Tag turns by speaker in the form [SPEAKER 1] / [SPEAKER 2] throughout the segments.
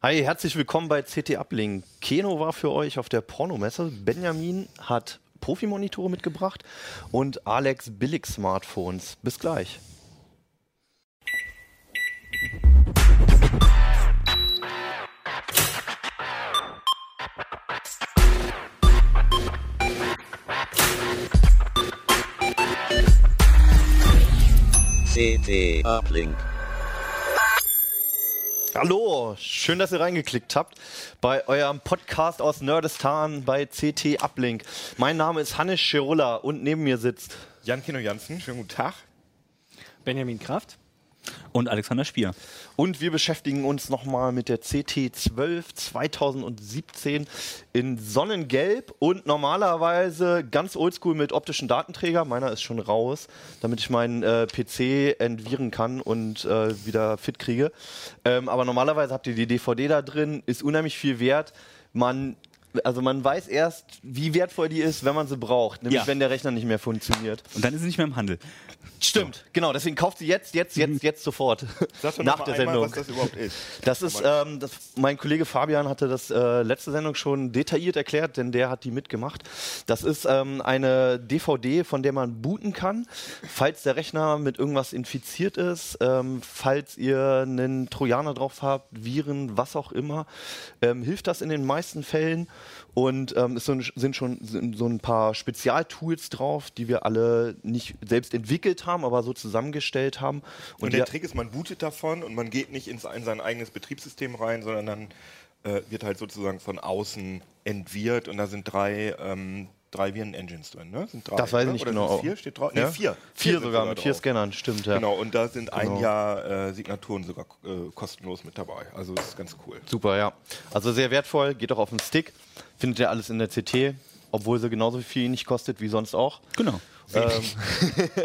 [SPEAKER 1] Hi, herzlich willkommen bei CT Uplink. Keno war für euch auf der Pornomesse. Benjamin hat Profimonitore mitgebracht und Alex Billig-Smartphones. Bis gleich.
[SPEAKER 2] CT Uplink.
[SPEAKER 1] Hallo, schön, dass ihr reingeklickt habt bei eurem Podcast aus Nerdistan bei CT Uplink. Mein Name ist Hannes Schirulla und neben mir sitzt
[SPEAKER 3] Jan Kino Jansen, schönen guten Tag.
[SPEAKER 4] Benjamin Kraft.
[SPEAKER 5] Und Alexander Spier.
[SPEAKER 1] Und wir beschäftigen uns nochmal mit der CT12 2017 in Sonnengelb und normalerweise ganz oldschool mit optischen Datenträger. Meiner ist schon raus, damit ich meinen äh, PC entviren kann und äh, wieder fit kriege. Ähm, aber normalerweise habt ihr die DVD da drin, ist unheimlich viel wert. Man also man weiß erst, wie wertvoll die ist, wenn man sie braucht, nämlich
[SPEAKER 5] Ja.
[SPEAKER 1] wenn der Rechner nicht mehr funktioniert.
[SPEAKER 5] Und dann ist sie nicht mehr im Handel.
[SPEAKER 1] Stimmt, genau. Deswegen kauft sie jetzt, jetzt, jetzt, jetzt sofort.
[SPEAKER 3] Sag doch
[SPEAKER 1] Nach der
[SPEAKER 3] mal einmal,
[SPEAKER 1] Sendung.
[SPEAKER 3] was das überhaupt ist.
[SPEAKER 1] Das ist, ähm, das, mein Kollege Fabian hatte das äh, letzte Sendung schon detailliert erklärt, denn der hat die mitgemacht. Das ist ähm, eine DVD, von der man booten kann, falls der Rechner mit irgendwas infiziert ist, ähm, falls ihr einen Trojaner drauf habt, Viren, was auch immer, ähm, hilft das in den meisten Fällen. Und ähm, es sind, sind schon sind so ein paar Spezialtools drauf, die wir alle nicht selbst entwickelt haben, aber so zusammengestellt haben.
[SPEAKER 3] Und,
[SPEAKER 1] Und,
[SPEAKER 3] der Trick ist, man bootet davon und man geht nicht ins, in sein eigenes Betriebssystem rein, sondern dann äh, wird halt sozusagen von außen entwirrt und da sind drei, ähm, drei Viren-Engines drin, ne? Sind drei,
[SPEAKER 1] Das weiß ich
[SPEAKER 3] ne?
[SPEAKER 1] nicht
[SPEAKER 3] Oder
[SPEAKER 1] genau.
[SPEAKER 3] vier steht drauf? Nee,
[SPEAKER 1] Ja?
[SPEAKER 3] vier.
[SPEAKER 1] Vier
[SPEAKER 3] sind
[SPEAKER 1] sogar, mit vier
[SPEAKER 3] drauf.
[SPEAKER 1] Scannern, stimmt, ja.
[SPEAKER 3] Genau, und da sind ein
[SPEAKER 1] Genau.
[SPEAKER 3] Jahr äh, Signaturen sogar äh, kostenlos mit dabei. Also das ist ganz cool.
[SPEAKER 1] Super, ja. Also sehr wertvoll, geht auch auf den Stick. Findet ihr alles in der CT, obwohl sie genauso viel nicht kostet wie sonst auch.
[SPEAKER 5] Genau.
[SPEAKER 1] Ähm,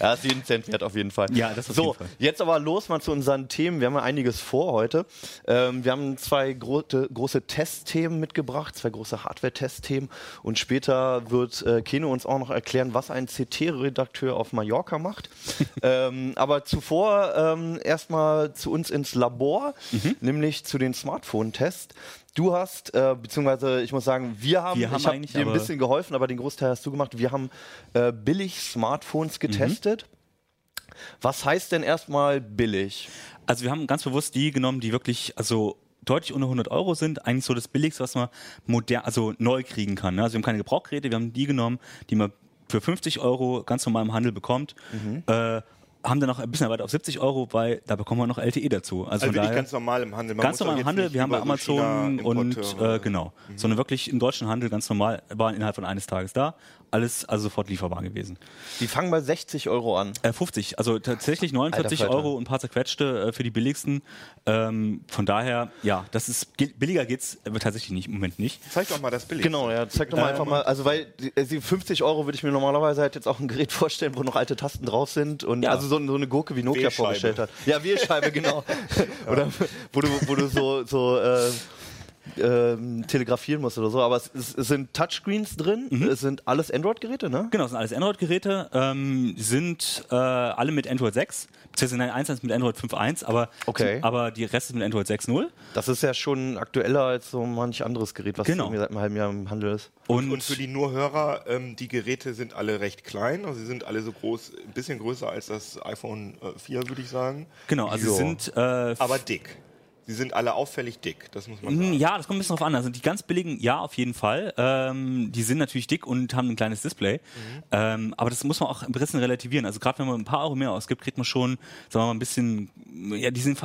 [SPEAKER 1] ja, ist jeden Cent wert auf jeden Fall.
[SPEAKER 5] Ja, das auf
[SPEAKER 1] so,
[SPEAKER 5] Fall.
[SPEAKER 1] jetzt aber los mal zu unseren Themen. Wir haben ja einiges vor heute. Ähm, wir haben zwei große, große Testthemen mitgebracht, zwei große Hardware-Testthemen. Und später wird äh, Keno uns auch noch erklären, was ein CT-Redakteur auf Mallorca macht. ähm, aber zuvor ähm, erstmal zu uns ins Labor,
[SPEAKER 5] Mhm.
[SPEAKER 1] nämlich zu den Smartphone-Tests. Du hast, äh, beziehungsweise ich muss sagen, wir haben,
[SPEAKER 5] Wir haben
[SPEAKER 1] ich hab dir ein bisschen geholfen, aber den Großteil hast du gemacht. Wir haben äh, billig Smartphones getestet. Was heißt denn erstmal billig?
[SPEAKER 5] Also wir haben ganz bewusst die genommen, die wirklich, also deutlich unter 100 Euro sind, eigentlich so das Billigste, was man modern, also neu kriegen kann. Ne? Also wir haben keine Gebrauchgeräte, wir haben die genommen, die man für 50 Euro ganz normal im Handel bekommt. Äh, haben dann noch ein bisschen weiter auf 70 Euro, weil da bekommen wir noch LTE dazu. Also,
[SPEAKER 3] Also wirklich
[SPEAKER 5] daher,
[SPEAKER 3] ganz normal im Handel. Man
[SPEAKER 5] ganz normal im Handel, wir haben bei Amazon und äh, genau, sondern wirklich im deutschen Handel ganz normal, waren innerhalb von eines Tages da, alles also sofort lieferbar gewesen.
[SPEAKER 1] Die fangen bei 60 Euro an.
[SPEAKER 5] Äh, 50, also tatsächlich 49
[SPEAKER 1] Alter Falter.
[SPEAKER 5] Euro und ein paar zerquetschte äh, für die billigsten. Ähm, von daher, ja, das ist ge- billiger geht's äh, tatsächlich nicht, im Moment nicht.
[SPEAKER 3] Zeig doch mal das Bild.
[SPEAKER 1] Genau, ja, zeig doch mal einfach mal. Also, weil die, die 50 Euro würde ich mir normalerweise halt jetzt auch ein Gerät vorstellen, wo noch alte Tasten drauf sind und
[SPEAKER 5] Ja.
[SPEAKER 1] also so, so eine Gurke wie Nokia vorgestellt hat. Ja, Wählscheibe, genau. Oder wo du, wo du so, so äh, ähm, telegrafieren musst oder so. Aber es, es, es sind Touchscreens drin,
[SPEAKER 5] Mhm.
[SPEAKER 1] es sind alles Android-Geräte, ne?
[SPEAKER 5] Genau, das sind alles Android-Geräte, ähm, sind äh, alle mit Android 6, beziehungsweise nein, eins mit Android 5.1, aber,
[SPEAKER 1] Okay.
[SPEAKER 5] aber die Rest ist mit Android 6.0.
[SPEAKER 1] Das ist ja schon aktueller als so manch anderes Gerät, was
[SPEAKER 5] Genau.
[SPEAKER 1] seit einem halben Jahr im Handel ist.
[SPEAKER 5] Und,
[SPEAKER 3] Und für die Nur-Hörer, ähm, die Geräte sind alle recht klein, also sie sind alle so groß, ein bisschen größer als das iPhone äh, 4, würde ich sagen.
[SPEAKER 5] genau, also sie sind äh,
[SPEAKER 3] Aber dick. Sie sind alle auffällig dick, das muss man
[SPEAKER 5] Mm,
[SPEAKER 3] sagen.
[SPEAKER 5] Ja, das kommt ein bisschen drauf an. Also die ganz billigen, ja, auf jeden Fall. Ähm, die sind natürlich dick und haben ein kleines Display.
[SPEAKER 3] Mhm.
[SPEAKER 5] Ähm, aber das muss man auch ein bisschen relativieren. Also gerade wenn man ein paar Euro mehr ausgibt, kriegt man schon, sagen wir mal, ein bisschen, ja, die sind,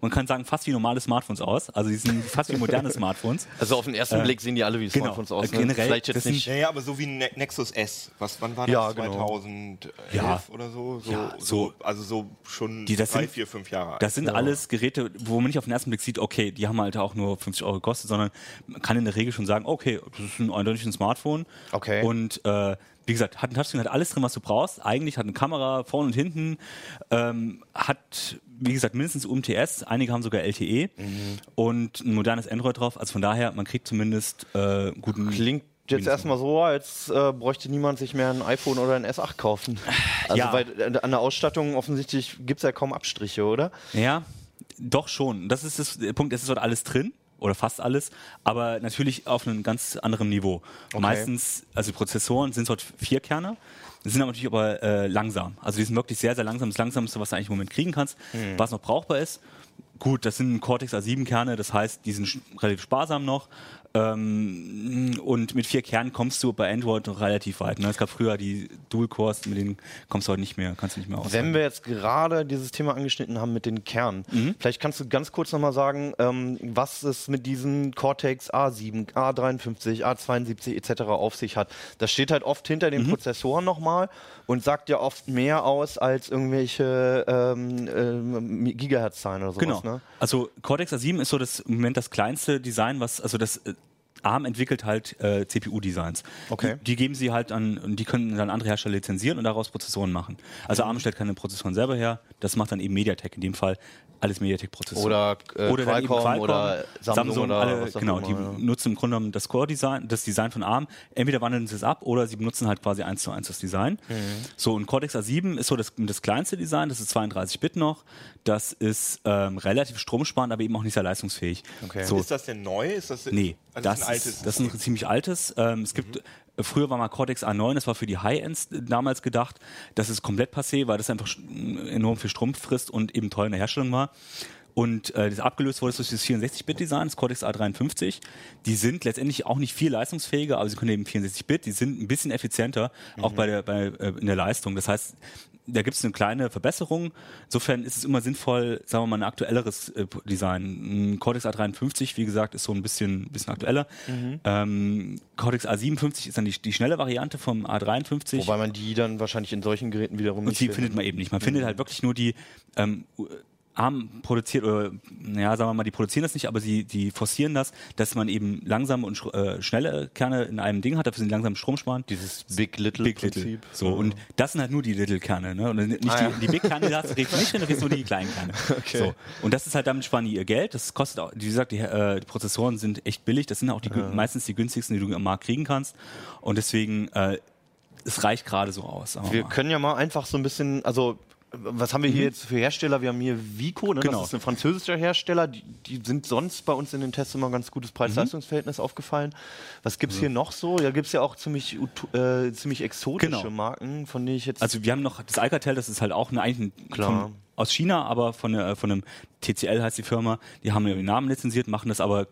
[SPEAKER 5] man kann sagen, fast wie normale Smartphones aus. Also die sind fast wie moderne Smartphones.
[SPEAKER 1] Also auf den ersten Blick sehen die alle wie
[SPEAKER 5] genau.
[SPEAKER 1] Smartphones aus.
[SPEAKER 5] Äh, generell,
[SPEAKER 1] Vielleicht jetzt nicht.
[SPEAKER 3] Ja, ja, aber so wie ein Ne- Nexus S. Was, wann war das?
[SPEAKER 1] Ja, genau.
[SPEAKER 3] 2011
[SPEAKER 5] Ja.
[SPEAKER 3] oder so? so,
[SPEAKER 5] Ja,
[SPEAKER 3] so
[SPEAKER 5] so-
[SPEAKER 3] also so schon
[SPEAKER 5] Die, das
[SPEAKER 3] drei,
[SPEAKER 5] sind-
[SPEAKER 3] vier, fünf Jahre alt.
[SPEAKER 5] Das sind alles Geräte, wo man nicht auf den ersten Blick sieht, okay, die haben halt auch nur 50 Euro gekostet, sondern man kann in der Regel schon sagen, okay, das ist ein eindeutig ein Smartphone.
[SPEAKER 1] Okay.
[SPEAKER 5] Und äh, wie gesagt, hat ein Touchscreen, hat alles drin, was du brauchst. Eigentlich hat eine Kamera vorne und hinten, ähm, hat, wie gesagt, mindestens UMTS, einige haben sogar LTE
[SPEAKER 1] Mhm.
[SPEAKER 5] und ein modernes Android drauf. Also von daher, man kriegt zumindest äh, guten.
[SPEAKER 1] Klingt jetzt erstmal so, als äh, bräuchte niemand sich mehr ein iPhone oder ein S8 kaufen. Also
[SPEAKER 5] Ja.
[SPEAKER 1] weil äh, an der Ausstattung offensichtlich gibt es ja kaum Abstriche, oder?
[SPEAKER 5] Ja, Doch schon. Das ist das, der Punkt. Es ist dort alles drin oder fast alles, aber natürlich auf einem ganz anderen Niveau. Meistens, also die Prozessoren sind dort vier Kerne, sind aber natürlich aber äh, langsam. Also die sind wirklich sehr, sehr langsam. Das langsamste, was du eigentlich im Moment kriegen kannst, was noch brauchbar ist. Gut, das sind Cortex A7 Kerne, das heißt, die sind relativ sparsam noch. Ähm, und mit vier Kernen kommst du bei Android noch relativ weit. Ne? Es gab früher die Dual Cores, mit denen kommst du heute nicht mehr, kannst du nicht mehr aus.
[SPEAKER 1] Wenn wir jetzt gerade dieses Thema angeschnitten haben mit den Kernen, vielleicht kannst du ganz kurz nochmal sagen, ähm, was es mit diesen Cortex A7, A53, A72 etc. auf sich hat. Das steht halt oft hinter den Prozessoren nochmal und sagt ja oft mehr aus als irgendwelche ähm, ähm, Gigahertz-Zahlen oder sowas.
[SPEAKER 5] Genau.
[SPEAKER 1] Ne?
[SPEAKER 5] Also Cortex A7 ist so das im Moment das kleinste Design, was also das äh, ARM entwickelt halt äh, CPU-Designs.
[SPEAKER 1] Okay.
[SPEAKER 5] Die, die geben sie halt an, und die können dann andere Hersteller lizenzieren und daraus Prozessoren machen. Also
[SPEAKER 1] Mhm.
[SPEAKER 5] ARM stellt keine Prozessoren selber her, das macht dann eben MediaTek, in dem Fall alles MediaTek-Prozessoren.
[SPEAKER 1] Oder, äh,
[SPEAKER 5] dann eben
[SPEAKER 1] Qualcomm oder Samsung oder
[SPEAKER 5] alle,
[SPEAKER 1] was auch
[SPEAKER 5] genau, die
[SPEAKER 1] ja.
[SPEAKER 5] nutzen im Grunde genommen das Core-Design, das Design von ARM. Entweder wandeln sie es ab oder sie benutzen halt quasi eins zu eins das Design.
[SPEAKER 1] Mhm.
[SPEAKER 5] So, und Cortex A7 ist so das, das kleinste Design, das ist 32-Bit noch. Das ist ähm, relativ stromsparend, aber eben auch nicht sehr leistungsfähig.
[SPEAKER 1] Okay.
[SPEAKER 5] So,
[SPEAKER 3] Ist das denn neu? Ist das,
[SPEAKER 5] Nee,
[SPEAKER 3] also
[SPEAKER 5] das,
[SPEAKER 3] altes
[SPEAKER 5] ist, das ist ein ziemlich altes. Ähm, es gibt,
[SPEAKER 1] Mhm.
[SPEAKER 5] äh, früher war mal Cortex A9, das war für die High-Ends damals gedacht. Das ist komplett passé, weil das einfach enorm viel Strom frisst und eben teuer in der Herstellung war. Und äh, das abgelöst wurde durch das 64-Bit-Design, das Cortex A53. Die sind letztendlich auch nicht viel leistungsfähiger, aber sie können eben 64-Bit. Die sind ein bisschen effizienter, auch bei der, bei, äh, in der Leistung. Das heißt, da gibt es eine kleine Verbesserung. Insofern ist es immer sinnvoll, sagen wir mal, ein aktuelleres äh, Design. Ein Cortex A53, wie gesagt, ist so ein bisschen, bisschen aktueller. Ähm, Cortex A57 ist dann die, die schnelle Variante vom A53.
[SPEAKER 1] Wobei man die dann wahrscheinlich in solchen Geräten wiederum
[SPEAKER 5] Und
[SPEAKER 1] nicht
[SPEAKER 5] die findet man eben nicht. Man findet halt wirklich nur die ähm, ARM produziert oder naja, sagen wir mal, die produzieren das nicht, aber sie die forcieren das, dass man eben langsame und äh, schnelle Kerne in einem Ding hat, dafür sind die langsam Strom sparen.
[SPEAKER 1] Dieses Big Little
[SPEAKER 5] Big
[SPEAKER 1] Prinzip.
[SPEAKER 5] Little. So, und das sind halt nur die Little-Kerne, ne? Und nicht
[SPEAKER 1] Ah, ja.
[SPEAKER 5] die, die Big-Kerne, da nicht drin, da nur die kleinen Kerne.
[SPEAKER 1] Okay.
[SPEAKER 5] So. Und das ist halt, damit sparen die ihr Geld. Das kostet auch, wie gesagt, die, äh, die Prozessoren sind echt billig. Das sind auch die, gün- meistens die günstigsten, die du am Markt kriegen kannst. Und deswegen, äh, es reicht gerade so aus.
[SPEAKER 1] Wir
[SPEAKER 5] mal.
[SPEAKER 1] können ja mal einfach so ein bisschen, also was haben wir hier jetzt für Hersteller? Wir haben hier Vico, ne?
[SPEAKER 5] Genau.
[SPEAKER 1] das ist ein französischer Hersteller. Die, die sind sonst bei uns in den Tests immer ein ganz gutes Preis-Leistungs-Verhältnis aufgefallen. Was gibt's hier noch so? Ja, gibt's ja auch ziemlich, äh, ziemlich exotische
[SPEAKER 5] Genau.
[SPEAKER 1] Marken, von denen ich jetzt.
[SPEAKER 5] Also wir haben noch das Alcatel, das ist halt auch eine, eigentlich ein,
[SPEAKER 1] Klar.
[SPEAKER 5] Von, aus China, aber von, der- von einem TCL heißt die Firma. Die haben den Namen lizenziert, machen das aber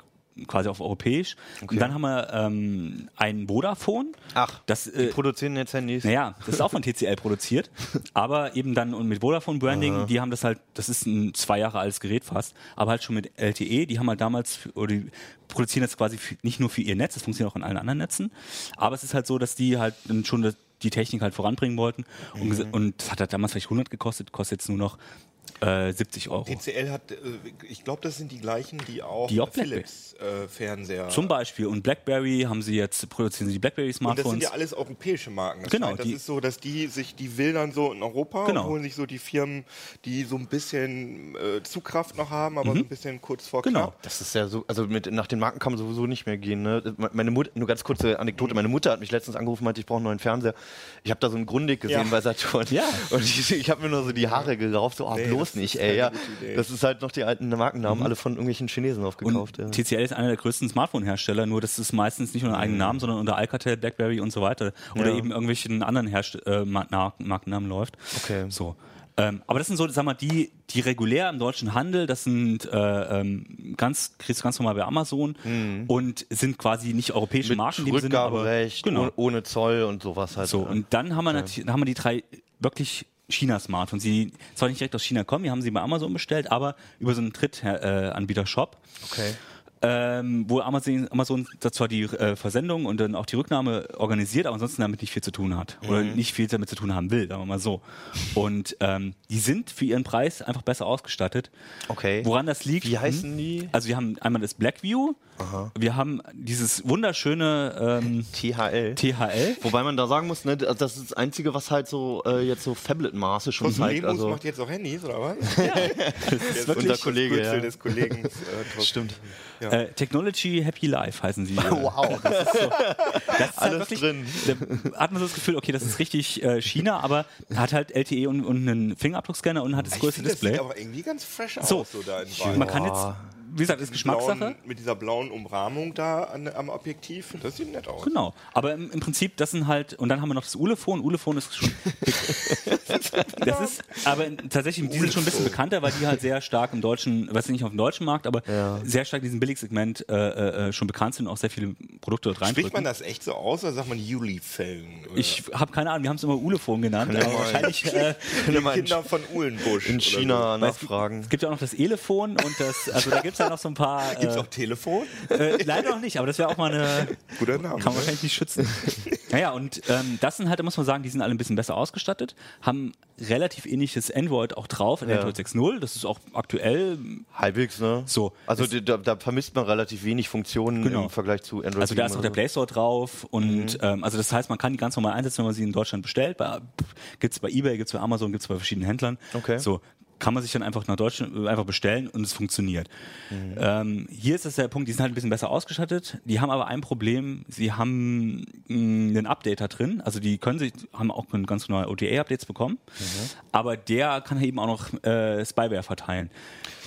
[SPEAKER 5] quasi auf europäisch. Und dann haben wir ähm, ein Vodafone.
[SPEAKER 1] Ach,
[SPEAKER 5] das
[SPEAKER 1] die
[SPEAKER 5] äh,
[SPEAKER 1] produzieren jetzt Handys.
[SPEAKER 5] Naja, das ist auch von TCL produziert, aber eben dann und mit Vodafone Branding, die haben das halt, das ist ein zwei Jahre altes Gerät fast, aber halt schon mit LTE, die haben halt damals, für, oder die produzieren das quasi für, nicht nur für ihr Netz, das funktioniert auch in allen anderen Netzen, aber es ist halt so, dass die halt schon das, die Technik halt voranbringen wollten. Und, ges- und das hat halt damals vielleicht 100 gekostet, kostet jetzt nur noch äh, 70 Euro.
[SPEAKER 3] TCL hat, äh, ich glaube, das sind die gleichen, die auch,
[SPEAKER 5] Die auch
[SPEAKER 3] Philips äh, Fernseher.
[SPEAKER 5] Zum Beispiel und BlackBerry haben sie jetzt, produzieren sie die BlackBerry
[SPEAKER 3] und das
[SPEAKER 5] Smartphones.
[SPEAKER 3] sind ja alles europäische Marken. Das
[SPEAKER 5] Genau,
[SPEAKER 3] scheint, das ist so, dass die sich, die will dann so in Europa
[SPEAKER 5] Genau.
[SPEAKER 3] und holen sich so die Firmen, die so ein bisschen äh, Zugkraft noch haben, aber so ein bisschen kurz vor
[SPEAKER 5] Genau.
[SPEAKER 3] knapp.
[SPEAKER 1] Das ist ja so, also mit, nach den Marken kann man sowieso nicht mehr gehen. Ne? Meine Mutter, nur ganz kurze Anekdote, meine Mutter hat mich letztens angerufen, meinte, ich brauche einen neuen Fernseher. Ich habe da so einen Grundig gesehen
[SPEAKER 3] Ja.
[SPEAKER 1] bei Saturn.
[SPEAKER 5] Ja.
[SPEAKER 1] Und ich, ich habe mir nur so die Haare gerauft, so, ah,
[SPEAKER 3] Nee,
[SPEAKER 1] bloß
[SPEAKER 3] das ist
[SPEAKER 1] nicht, ey. Ja. Das ist halt noch die alten Markennamen, alle von irgendwelchen Chinesen aufgekauft.
[SPEAKER 5] Und
[SPEAKER 1] ja.
[SPEAKER 5] TCL ist einer der größten Smartphone-Hersteller, nur das ist meistens nicht unter eigenen Namen, sondern unter Alcatel, BlackBerry und so weiter. Oder
[SPEAKER 1] Ja.
[SPEAKER 5] eben irgendwelchen anderen Herst äh, Mar- Na- Markennamen läuft.
[SPEAKER 1] Okay.
[SPEAKER 5] So. Ähm, aber das sind so, sag mal, die, die regulär im deutschen Handel, das sind äh, ähm, ganz, kriegst du ganz normal bei Amazon und sind quasi nicht europäische
[SPEAKER 1] Mhm. Mit
[SPEAKER 5] Marken dem Sinne, aber
[SPEAKER 1] Rückgaberecht,
[SPEAKER 5] genau.
[SPEAKER 1] ohne, ohne Zoll und sowas halt.
[SPEAKER 5] So,
[SPEAKER 1] ne?
[SPEAKER 5] und dann haben wir natürlich, haben wir die drei wirklich China-Smartphones, die zwar nicht direkt aus China kommen, wir haben sie bei Amazon bestellt, aber über so einen Drittanbieter-Shop.
[SPEAKER 1] okay.
[SPEAKER 5] Ähm, wo Amazon, Amazon zwar die äh, Versendung und dann auch die Rücknahme organisiert, aber ansonsten damit nicht viel zu tun hat. Oder
[SPEAKER 1] Mhm.
[SPEAKER 5] nicht viel damit zu tun haben will, sagen wir mal so. Und ähm, die sind für ihren Preis einfach besser ausgestattet.
[SPEAKER 1] Okay.
[SPEAKER 5] Woran das liegt?
[SPEAKER 1] Wie
[SPEAKER 5] hm?
[SPEAKER 1] heißen die?
[SPEAKER 5] Also wir haben einmal das Blackview, wir haben dieses wunderschöne ähm,
[SPEAKER 1] THL.
[SPEAKER 5] THL.
[SPEAKER 1] Wobei man da sagen muss, ne, das ist das Einzige, was halt so äh, jetzt so Phablet-Maße schon
[SPEAKER 3] Cosmos
[SPEAKER 1] zeigt. Also,
[SPEAKER 3] macht jetzt auch Handys, oder was?
[SPEAKER 1] das ist
[SPEAKER 3] wirklich
[SPEAKER 1] unser Kollege.
[SPEAKER 3] Das
[SPEAKER 1] Ja.
[SPEAKER 3] des Kollegen. Äh, Thorsten.
[SPEAKER 1] Stimmt.
[SPEAKER 5] Äh, Technology Happy Life heißen sie.
[SPEAKER 1] Wow.
[SPEAKER 5] Das ist, so, das ist halt
[SPEAKER 1] Alles
[SPEAKER 5] wirklich,
[SPEAKER 1] drin.
[SPEAKER 5] Da hat man so das Gefühl, okay, das ist richtig äh, China, aber hat halt LTE und, und einen Fingerabdruckscanner und hat das
[SPEAKER 3] Ich
[SPEAKER 5] größte
[SPEAKER 3] finde, das
[SPEAKER 5] Display.
[SPEAKER 3] sieht aber irgendwie ganz fresh aus,
[SPEAKER 5] So,
[SPEAKER 3] so da in Weiß.
[SPEAKER 5] Man kann jetzt, wie gesagt, ist Geschmackssache.
[SPEAKER 3] Blauen, mit dieser blauen Umrahmung da an, am Objektiv. Das sieht nett aus.
[SPEAKER 5] Genau. Aber im, im Prinzip, das sind halt, und dann haben wir noch das Ulefon. Ulefon ist schon. das ist, aber tatsächlich, die sind schon ein bisschen bekannter, weil die halt sehr stark im deutschen, weiß nicht auf dem deutschen Markt, aber sehr stark in diesem Billigsegment äh, äh, schon bekannt sind und auch sehr viele Produkte dort
[SPEAKER 3] Spricht man das echt so aus oder sagt man Juli-Fällen?
[SPEAKER 5] Ich habe keine Ahnung, wir haben es immer Ulefon genannt, aber wahrscheinlich. Äh,
[SPEAKER 3] Kinder von Uhlenbusch.
[SPEAKER 1] In China
[SPEAKER 5] weil es gibt-
[SPEAKER 1] nachfragen.
[SPEAKER 5] Es gibt ja auch noch das Elefon und das, also da gibt es ja noch so ein paar.
[SPEAKER 3] Gibt es
[SPEAKER 5] Äh,
[SPEAKER 3] auch Telefon?
[SPEAKER 5] äh, leider noch nicht, aber das wäre auch mal eine.
[SPEAKER 3] Guter Name.
[SPEAKER 5] Kann man
[SPEAKER 3] ne?
[SPEAKER 5] wahrscheinlich nicht schützen. naja, und ähm, das sind halt, da muss man sagen, die sind alle ein bisschen besser ausgestattet, haben relativ ähnliches Android auch drauf in
[SPEAKER 1] Ja.
[SPEAKER 5] Android 6.0. Das ist auch aktuell
[SPEAKER 1] Halbwegs, ne?
[SPEAKER 5] so.
[SPEAKER 1] Also da, da vermisst man relativ wenig Funktionen
[SPEAKER 5] Genau.
[SPEAKER 1] im Vergleich zu Android.
[SPEAKER 5] also da
[SPEAKER 1] 7
[SPEAKER 5] ist auch der. Play Store drauf und ähm, also das heißt, man kann die ganz normal einsetzen, wenn man sie in Deutschland bestellt. Bei, gibt's bei eBay, gibt's bei Amazon, gibt's bei verschiedenen Händlern.
[SPEAKER 1] Okay.
[SPEAKER 5] So kann man sich dann einfach nach Deutschland äh, einfach bestellen und es funktioniert. Ähm, hier ist das der Punkt, die sind halt ein bisschen besser ausgestattet. Die haben aber ein Problem, sie haben mh, einen Updater drin, also die können sich, haben auch ganz neue OTA-Updates bekommen, aber der kann eben auch noch äh, Spyware verteilen.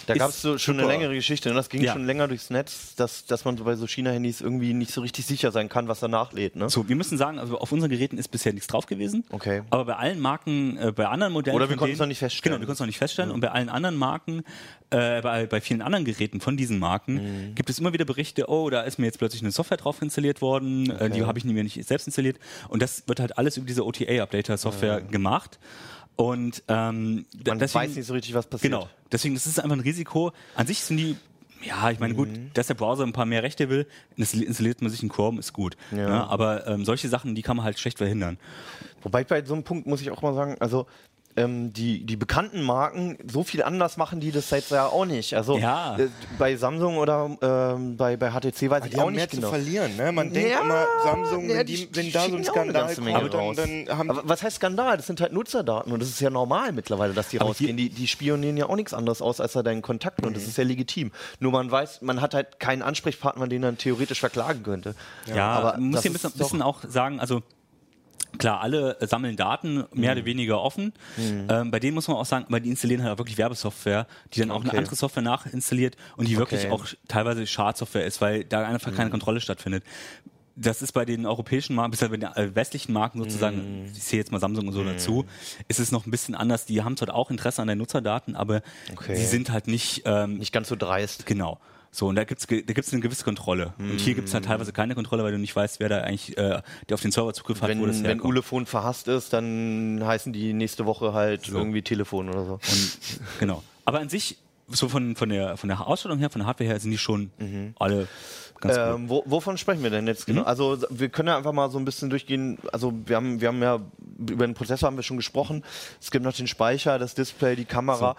[SPEAKER 1] Da gab es so schon eine
[SPEAKER 3] super.
[SPEAKER 1] längere Geschichte. Ne? Das ging
[SPEAKER 5] Ja.
[SPEAKER 1] schon länger durchs Netz, dass, dass man so bei so China-Handys irgendwie nicht so richtig sicher sein kann, was da nachlädt. Ne?
[SPEAKER 5] So, wir müssen sagen, also auf unseren Geräten ist bisher nichts drauf gewesen.
[SPEAKER 1] Okay.
[SPEAKER 5] Aber bei allen Marken, äh, bei anderen Modellen.
[SPEAKER 1] Oder wir konnten es noch nicht feststellen.
[SPEAKER 5] Genau, wir konnten es noch nicht feststellen. Und bei allen anderen Marken, äh, bei, bei vielen anderen Geräten von diesen Marken,
[SPEAKER 1] Mhm.
[SPEAKER 5] gibt es immer wieder Berichte, oh, da ist mir jetzt plötzlich eine Software drauf installiert worden, äh, die habe ich mir nicht selbst installiert. Und das wird halt alles über diese OTA-Updater-Software gemacht. Und ähm,
[SPEAKER 1] Man
[SPEAKER 5] deswegen,
[SPEAKER 1] weiß nicht so richtig, was passiert.
[SPEAKER 5] Genau. Deswegen, das ist einfach ein Risiko. An sich sind die, ja, ich meine, gut, dass der Browser ein paar mehr Rechte will, installi- installiert man sich einen Chrome, ist gut.
[SPEAKER 1] Ja.
[SPEAKER 5] Ja, aber ähm, solche Sachen, die kann man halt schlecht verhindern.
[SPEAKER 1] Wobei bei so einem Punkt muss ich auch mal sagen, also ähm, die, die bekannten Marken, so viel anders machen die das seit ja auch nicht. Also
[SPEAKER 5] Ja.
[SPEAKER 1] äh, bei Samsung oder ähm, bei, bei HTC weiß ich
[SPEAKER 3] Die
[SPEAKER 1] auch
[SPEAKER 3] haben mehr
[SPEAKER 1] nicht
[SPEAKER 3] zu
[SPEAKER 1] genau.
[SPEAKER 3] verlieren. Ne? Man denkt
[SPEAKER 1] Ja,
[SPEAKER 3] immer, Samsung,
[SPEAKER 1] ja,
[SPEAKER 3] wenn,
[SPEAKER 1] die-
[SPEAKER 3] die, wenn
[SPEAKER 1] die
[SPEAKER 3] da so ein Skandal
[SPEAKER 1] ganze Menge
[SPEAKER 3] kommt, dann,
[SPEAKER 1] raus.
[SPEAKER 3] dann haben
[SPEAKER 1] Aber was heißt Skandal? Das sind halt Nutzerdaten und das ist ja normal mittlerweile, dass die
[SPEAKER 5] Aber
[SPEAKER 1] rausgehen. Die, die spionieren ja auch nichts anderes aus als da deinen Kontakten und das
[SPEAKER 3] Mhm.
[SPEAKER 1] ist ja legitim. Nur man weiß, man hat halt keinen Ansprechpartner, den man theoretisch verklagen könnte.
[SPEAKER 5] Ja,
[SPEAKER 1] aber
[SPEAKER 5] man muss hier ein bisschen, bisschen auch sagen, also klar, alle äh, sammeln Daten, mehr
[SPEAKER 1] Mhm.
[SPEAKER 5] oder weniger offen. Ähm, bei denen muss man auch sagen, weil die installieren halt auch wirklich Werbesoftware, die dann auch
[SPEAKER 1] Okay.
[SPEAKER 5] eine andere Software nachinstalliert und die wirklich
[SPEAKER 1] Okay.
[SPEAKER 5] auch teilweise Schadsoftware ist, weil da einfach
[SPEAKER 1] Mhm.
[SPEAKER 5] keine Kontrolle stattfindet. Das ist bei den europäischen Marken, bisher bei den äh, westlichen Marken sozusagen,
[SPEAKER 1] Mhm.
[SPEAKER 5] ich sehe jetzt mal Samsung und so dazu, ist es noch ein bisschen anders. Die haben zwar auch Interesse an den Nutzerdaten, aber
[SPEAKER 1] Okay.
[SPEAKER 5] sie sind halt nicht, ähm,
[SPEAKER 1] nicht ganz so dreist.
[SPEAKER 5] Genau. So, und da gibt's da gibt's eine gewisse Kontrolle. Und hier gibt's halt teilweise keine Kontrolle, weil du nicht weißt, wer da eigentlich, äh, der auf den Server Zugriff hat, wo das
[SPEAKER 1] Wenn, wenn
[SPEAKER 5] herkommt.
[SPEAKER 1] Ulefon verhasst ist, dann heißen die nächste Woche halt irgendwie Telefon oder so.
[SPEAKER 5] Und, genau. Aber an sich, so von, von, der, von der Ausstattung her, von der Hardware her, sind die schon alle ganz gut.
[SPEAKER 1] Ähm, wo, wovon sprechen wir denn jetzt genau? Also wir können ja einfach mal so ein bisschen durchgehen. Also wir haben, wir haben ja über den Prozessor haben wir schon gesprochen. Es gibt noch den Speicher, das Display, die Kamera.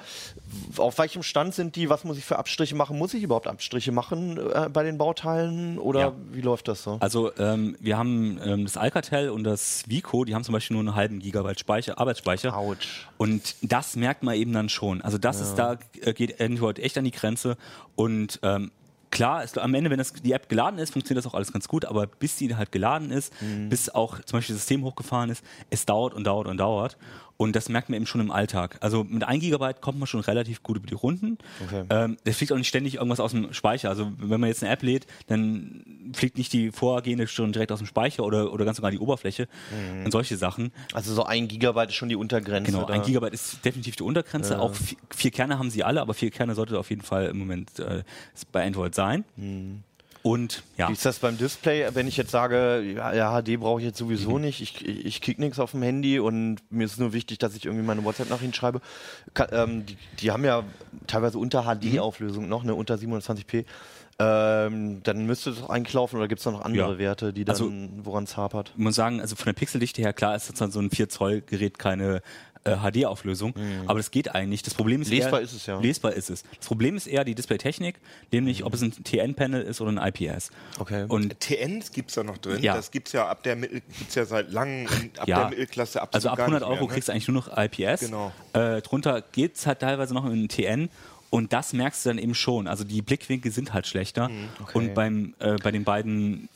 [SPEAKER 1] Auf welchem Stand sind die? Was muss ich für Abstriche machen? Muss ich überhaupt Abstriche machen äh, bei den Bauteilen oder
[SPEAKER 5] Ja.
[SPEAKER 1] wie läuft das so?
[SPEAKER 5] Also ähm, wir haben ähm, das Alcatel und das Vico, die haben zum Beispiel nur einen halben Gigabyte Speicher, Arbeitsspeicher.
[SPEAKER 1] Autsch.
[SPEAKER 5] Und das merkt man eben dann schon. Also das ist da äh, geht Android echt an die Grenze und ähm, Klar, ist, am Ende, wenn das, die App geladen ist, funktioniert das auch alles ganz gut, aber bis die halt geladen ist, bis auch zum Beispiel das System hochgefahren ist, es dauert und dauert und dauert. Und das merkt man eben schon im Alltag. Also mit 1 Gigabyte kommt man schon relativ gut über die Runden.
[SPEAKER 1] Okay.
[SPEAKER 5] Ähm, es fliegt auch nicht ständig irgendwas aus dem Speicher. Also wenn man jetzt eine App lädt, dann fliegt nicht die vorgehende schon direkt aus dem Speicher oder, oder ganz sogar die Oberfläche und solche Sachen.
[SPEAKER 1] Also so ein Gigabyte ist schon die Untergrenze.
[SPEAKER 5] Genau,
[SPEAKER 1] da.
[SPEAKER 5] ein Gigabyte ist definitiv die Untergrenze. Auch vier, vier Kerne haben sie alle, aber vier Kerne sollte auf jeden Fall im Moment äh, bei Android sein. Und ja,
[SPEAKER 1] Wie ist das beim Display, wenn ich jetzt sage, ja, ja HD brauche ich jetzt sowieso
[SPEAKER 5] Mhm.
[SPEAKER 1] nicht, ich, ich, ich krieg nichts auf dem Handy und mir ist nur wichtig, dass ich irgendwie meine WhatsApp-Nachrichten schreibe. Ka ähm, die, die haben ja teilweise unter HD-Auflösung noch, ne, unter 720p. Ähm, dann müsste es doch eigentlich laufen oder gibt es noch andere
[SPEAKER 5] Ja.
[SPEAKER 1] Werte, die dann,
[SPEAKER 5] Also-
[SPEAKER 1] woran es hapert?
[SPEAKER 5] ich muss sagen, also von der Pixeldichte her, klar ist jetzt so ein 4-Zoll-Gerät keine äh, HD-Auflösung, aber das geht eigentlich. Das Problem ist
[SPEAKER 1] Mhm. Lesbar
[SPEAKER 5] eher,
[SPEAKER 1] ist es, ja.
[SPEAKER 5] Lesbar ist es. Das Problem ist eher die Displaytechnik, nämlich ob es ein TN-Panel ist oder ein IPS.
[SPEAKER 1] Okay.
[SPEAKER 5] Und
[SPEAKER 3] TNs gibt es da noch drin.
[SPEAKER 5] Ja.
[SPEAKER 3] Das gibt es ja ab der Mittel, gibt's ja seit langem und ab
[SPEAKER 5] Ja.
[SPEAKER 3] der Mittelklasse absolut
[SPEAKER 5] Also ab
[SPEAKER 3] gar
[SPEAKER 5] 100
[SPEAKER 3] nicht
[SPEAKER 5] Euro
[SPEAKER 3] mehr, ne?
[SPEAKER 5] kriegst du eigentlich nur noch IPS.
[SPEAKER 3] Genau.
[SPEAKER 5] Äh, drunter geht's halt teilweise noch in TN. Und das merkst du dann eben schon. Also die Blickwinkel sind halt schlechter.
[SPEAKER 1] Mhm,
[SPEAKER 5] Und beim, äh, bei den beiden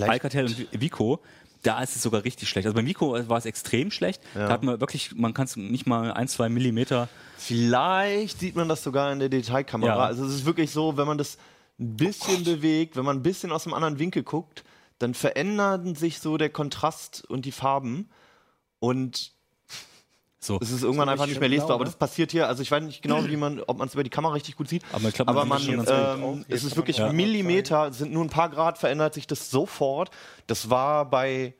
[SPEAKER 5] Alcatel und Vico, da ist es sogar richtig schlecht. Also beim Vico war es extrem schlecht. Da hat man wirklich, man kann es nicht mal ein, zwei Millimeter.
[SPEAKER 1] Vielleicht sieht man das sogar in der Detailkamera.
[SPEAKER 5] Ja.
[SPEAKER 1] Also es ist wirklich so, wenn man das ein bisschen bewegt, wenn man ein bisschen aus einem anderen Winkel guckt, dann verändern sich so der Kontrast und die Farben. Und
[SPEAKER 5] So.
[SPEAKER 1] es ist irgendwann
[SPEAKER 4] So
[SPEAKER 1] einfach nicht mehr lesbar.
[SPEAKER 4] blau,
[SPEAKER 1] Aber
[SPEAKER 4] ne?
[SPEAKER 1] das passiert hier, also ich weiß nicht genau, wie man, ob man es über die Kamera richtig gut sieht.
[SPEAKER 5] Aber ich glaub, man
[SPEAKER 1] aber man,
[SPEAKER 5] schon ganz
[SPEAKER 1] ähm,
[SPEAKER 3] gut.
[SPEAKER 1] es ist wirklich
[SPEAKER 3] das
[SPEAKER 1] Millimeter, es sind nur ein paar Grad, verändert sich das sofort. Das war bei,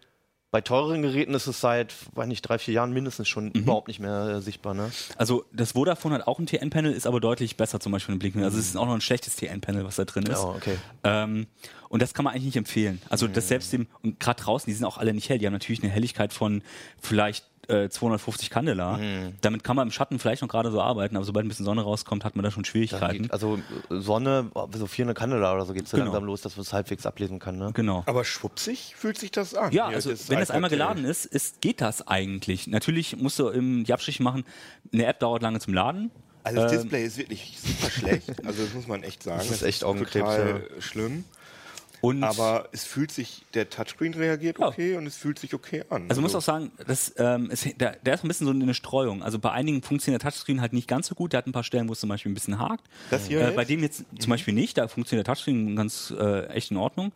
[SPEAKER 1] bei teureren Geräten ist es seit, weiß nicht, drei, vier Jahren mindestens schon
[SPEAKER 5] Mhm.
[SPEAKER 1] überhaupt nicht mehr äh, sichtbar. Ne?
[SPEAKER 5] Also das Vodafone hat auch ein TN-Panel, ist aber deutlich besser zum Beispiel im Blinken. Also es ist auch noch ein schlechtes TN-Panel, was da drin ist.
[SPEAKER 1] Ja, okay.
[SPEAKER 5] Ähm, und das kann man eigentlich nicht empfehlen. Also das selbst dem, und gerade draußen, die sind auch alle nicht hell, die haben natürlich eine Helligkeit von vielleicht äh, 250 Candela. Damit kann man im Schatten vielleicht noch gerade so arbeiten, aber sobald ein bisschen Sonne rauskommt, hat man da schon Schwierigkeiten.
[SPEAKER 1] geht, also äh, Sonne, so 400 Candela oder so geht es
[SPEAKER 5] Genau.
[SPEAKER 1] langsam los, dass man es halbwegs ablesen kann. Ne?
[SPEAKER 5] Genau.
[SPEAKER 3] Aber schwuppsig fühlt sich das an.
[SPEAKER 5] Ja,
[SPEAKER 3] Hier,
[SPEAKER 5] also
[SPEAKER 3] das
[SPEAKER 5] wenn das
[SPEAKER 3] Alcatel.
[SPEAKER 5] einmal geladen ist, ist, geht das eigentlich. Natürlich musst du ähm, die Abstriche machen. Eine App dauert lange zum Laden.
[SPEAKER 3] Also das
[SPEAKER 5] Ähm,
[SPEAKER 3] Display ist wirklich super schlecht. Also das muss man echt sagen.
[SPEAKER 1] Das ist echt Augenkrebs,
[SPEAKER 3] total schlimm.
[SPEAKER 5] Und
[SPEAKER 3] Aber es fühlt sich, der Touchscreen reagiert
[SPEAKER 5] Ja.
[SPEAKER 3] okay und es fühlt sich okay an.
[SPEAKER 5] Also man muss auch sagen, das, ähm, ist, der, der ist ein bisschen so eine Streuung. Also bei einigen funktioniert der Touchscreen halt nicht ganz so gut. Der hat ein paar Stellen, wo es zum Beispiel ein bisschen hakt.
[SPEAKER 3] Das hier
[SPEAKER 5] äh,
[SPEAKER 3] jetzt?
[SPEAKER 5] bei dem jetzt zum Beispiel nicht. Da funktioniert der Touchscreen ganz äh, echt in Ordnung.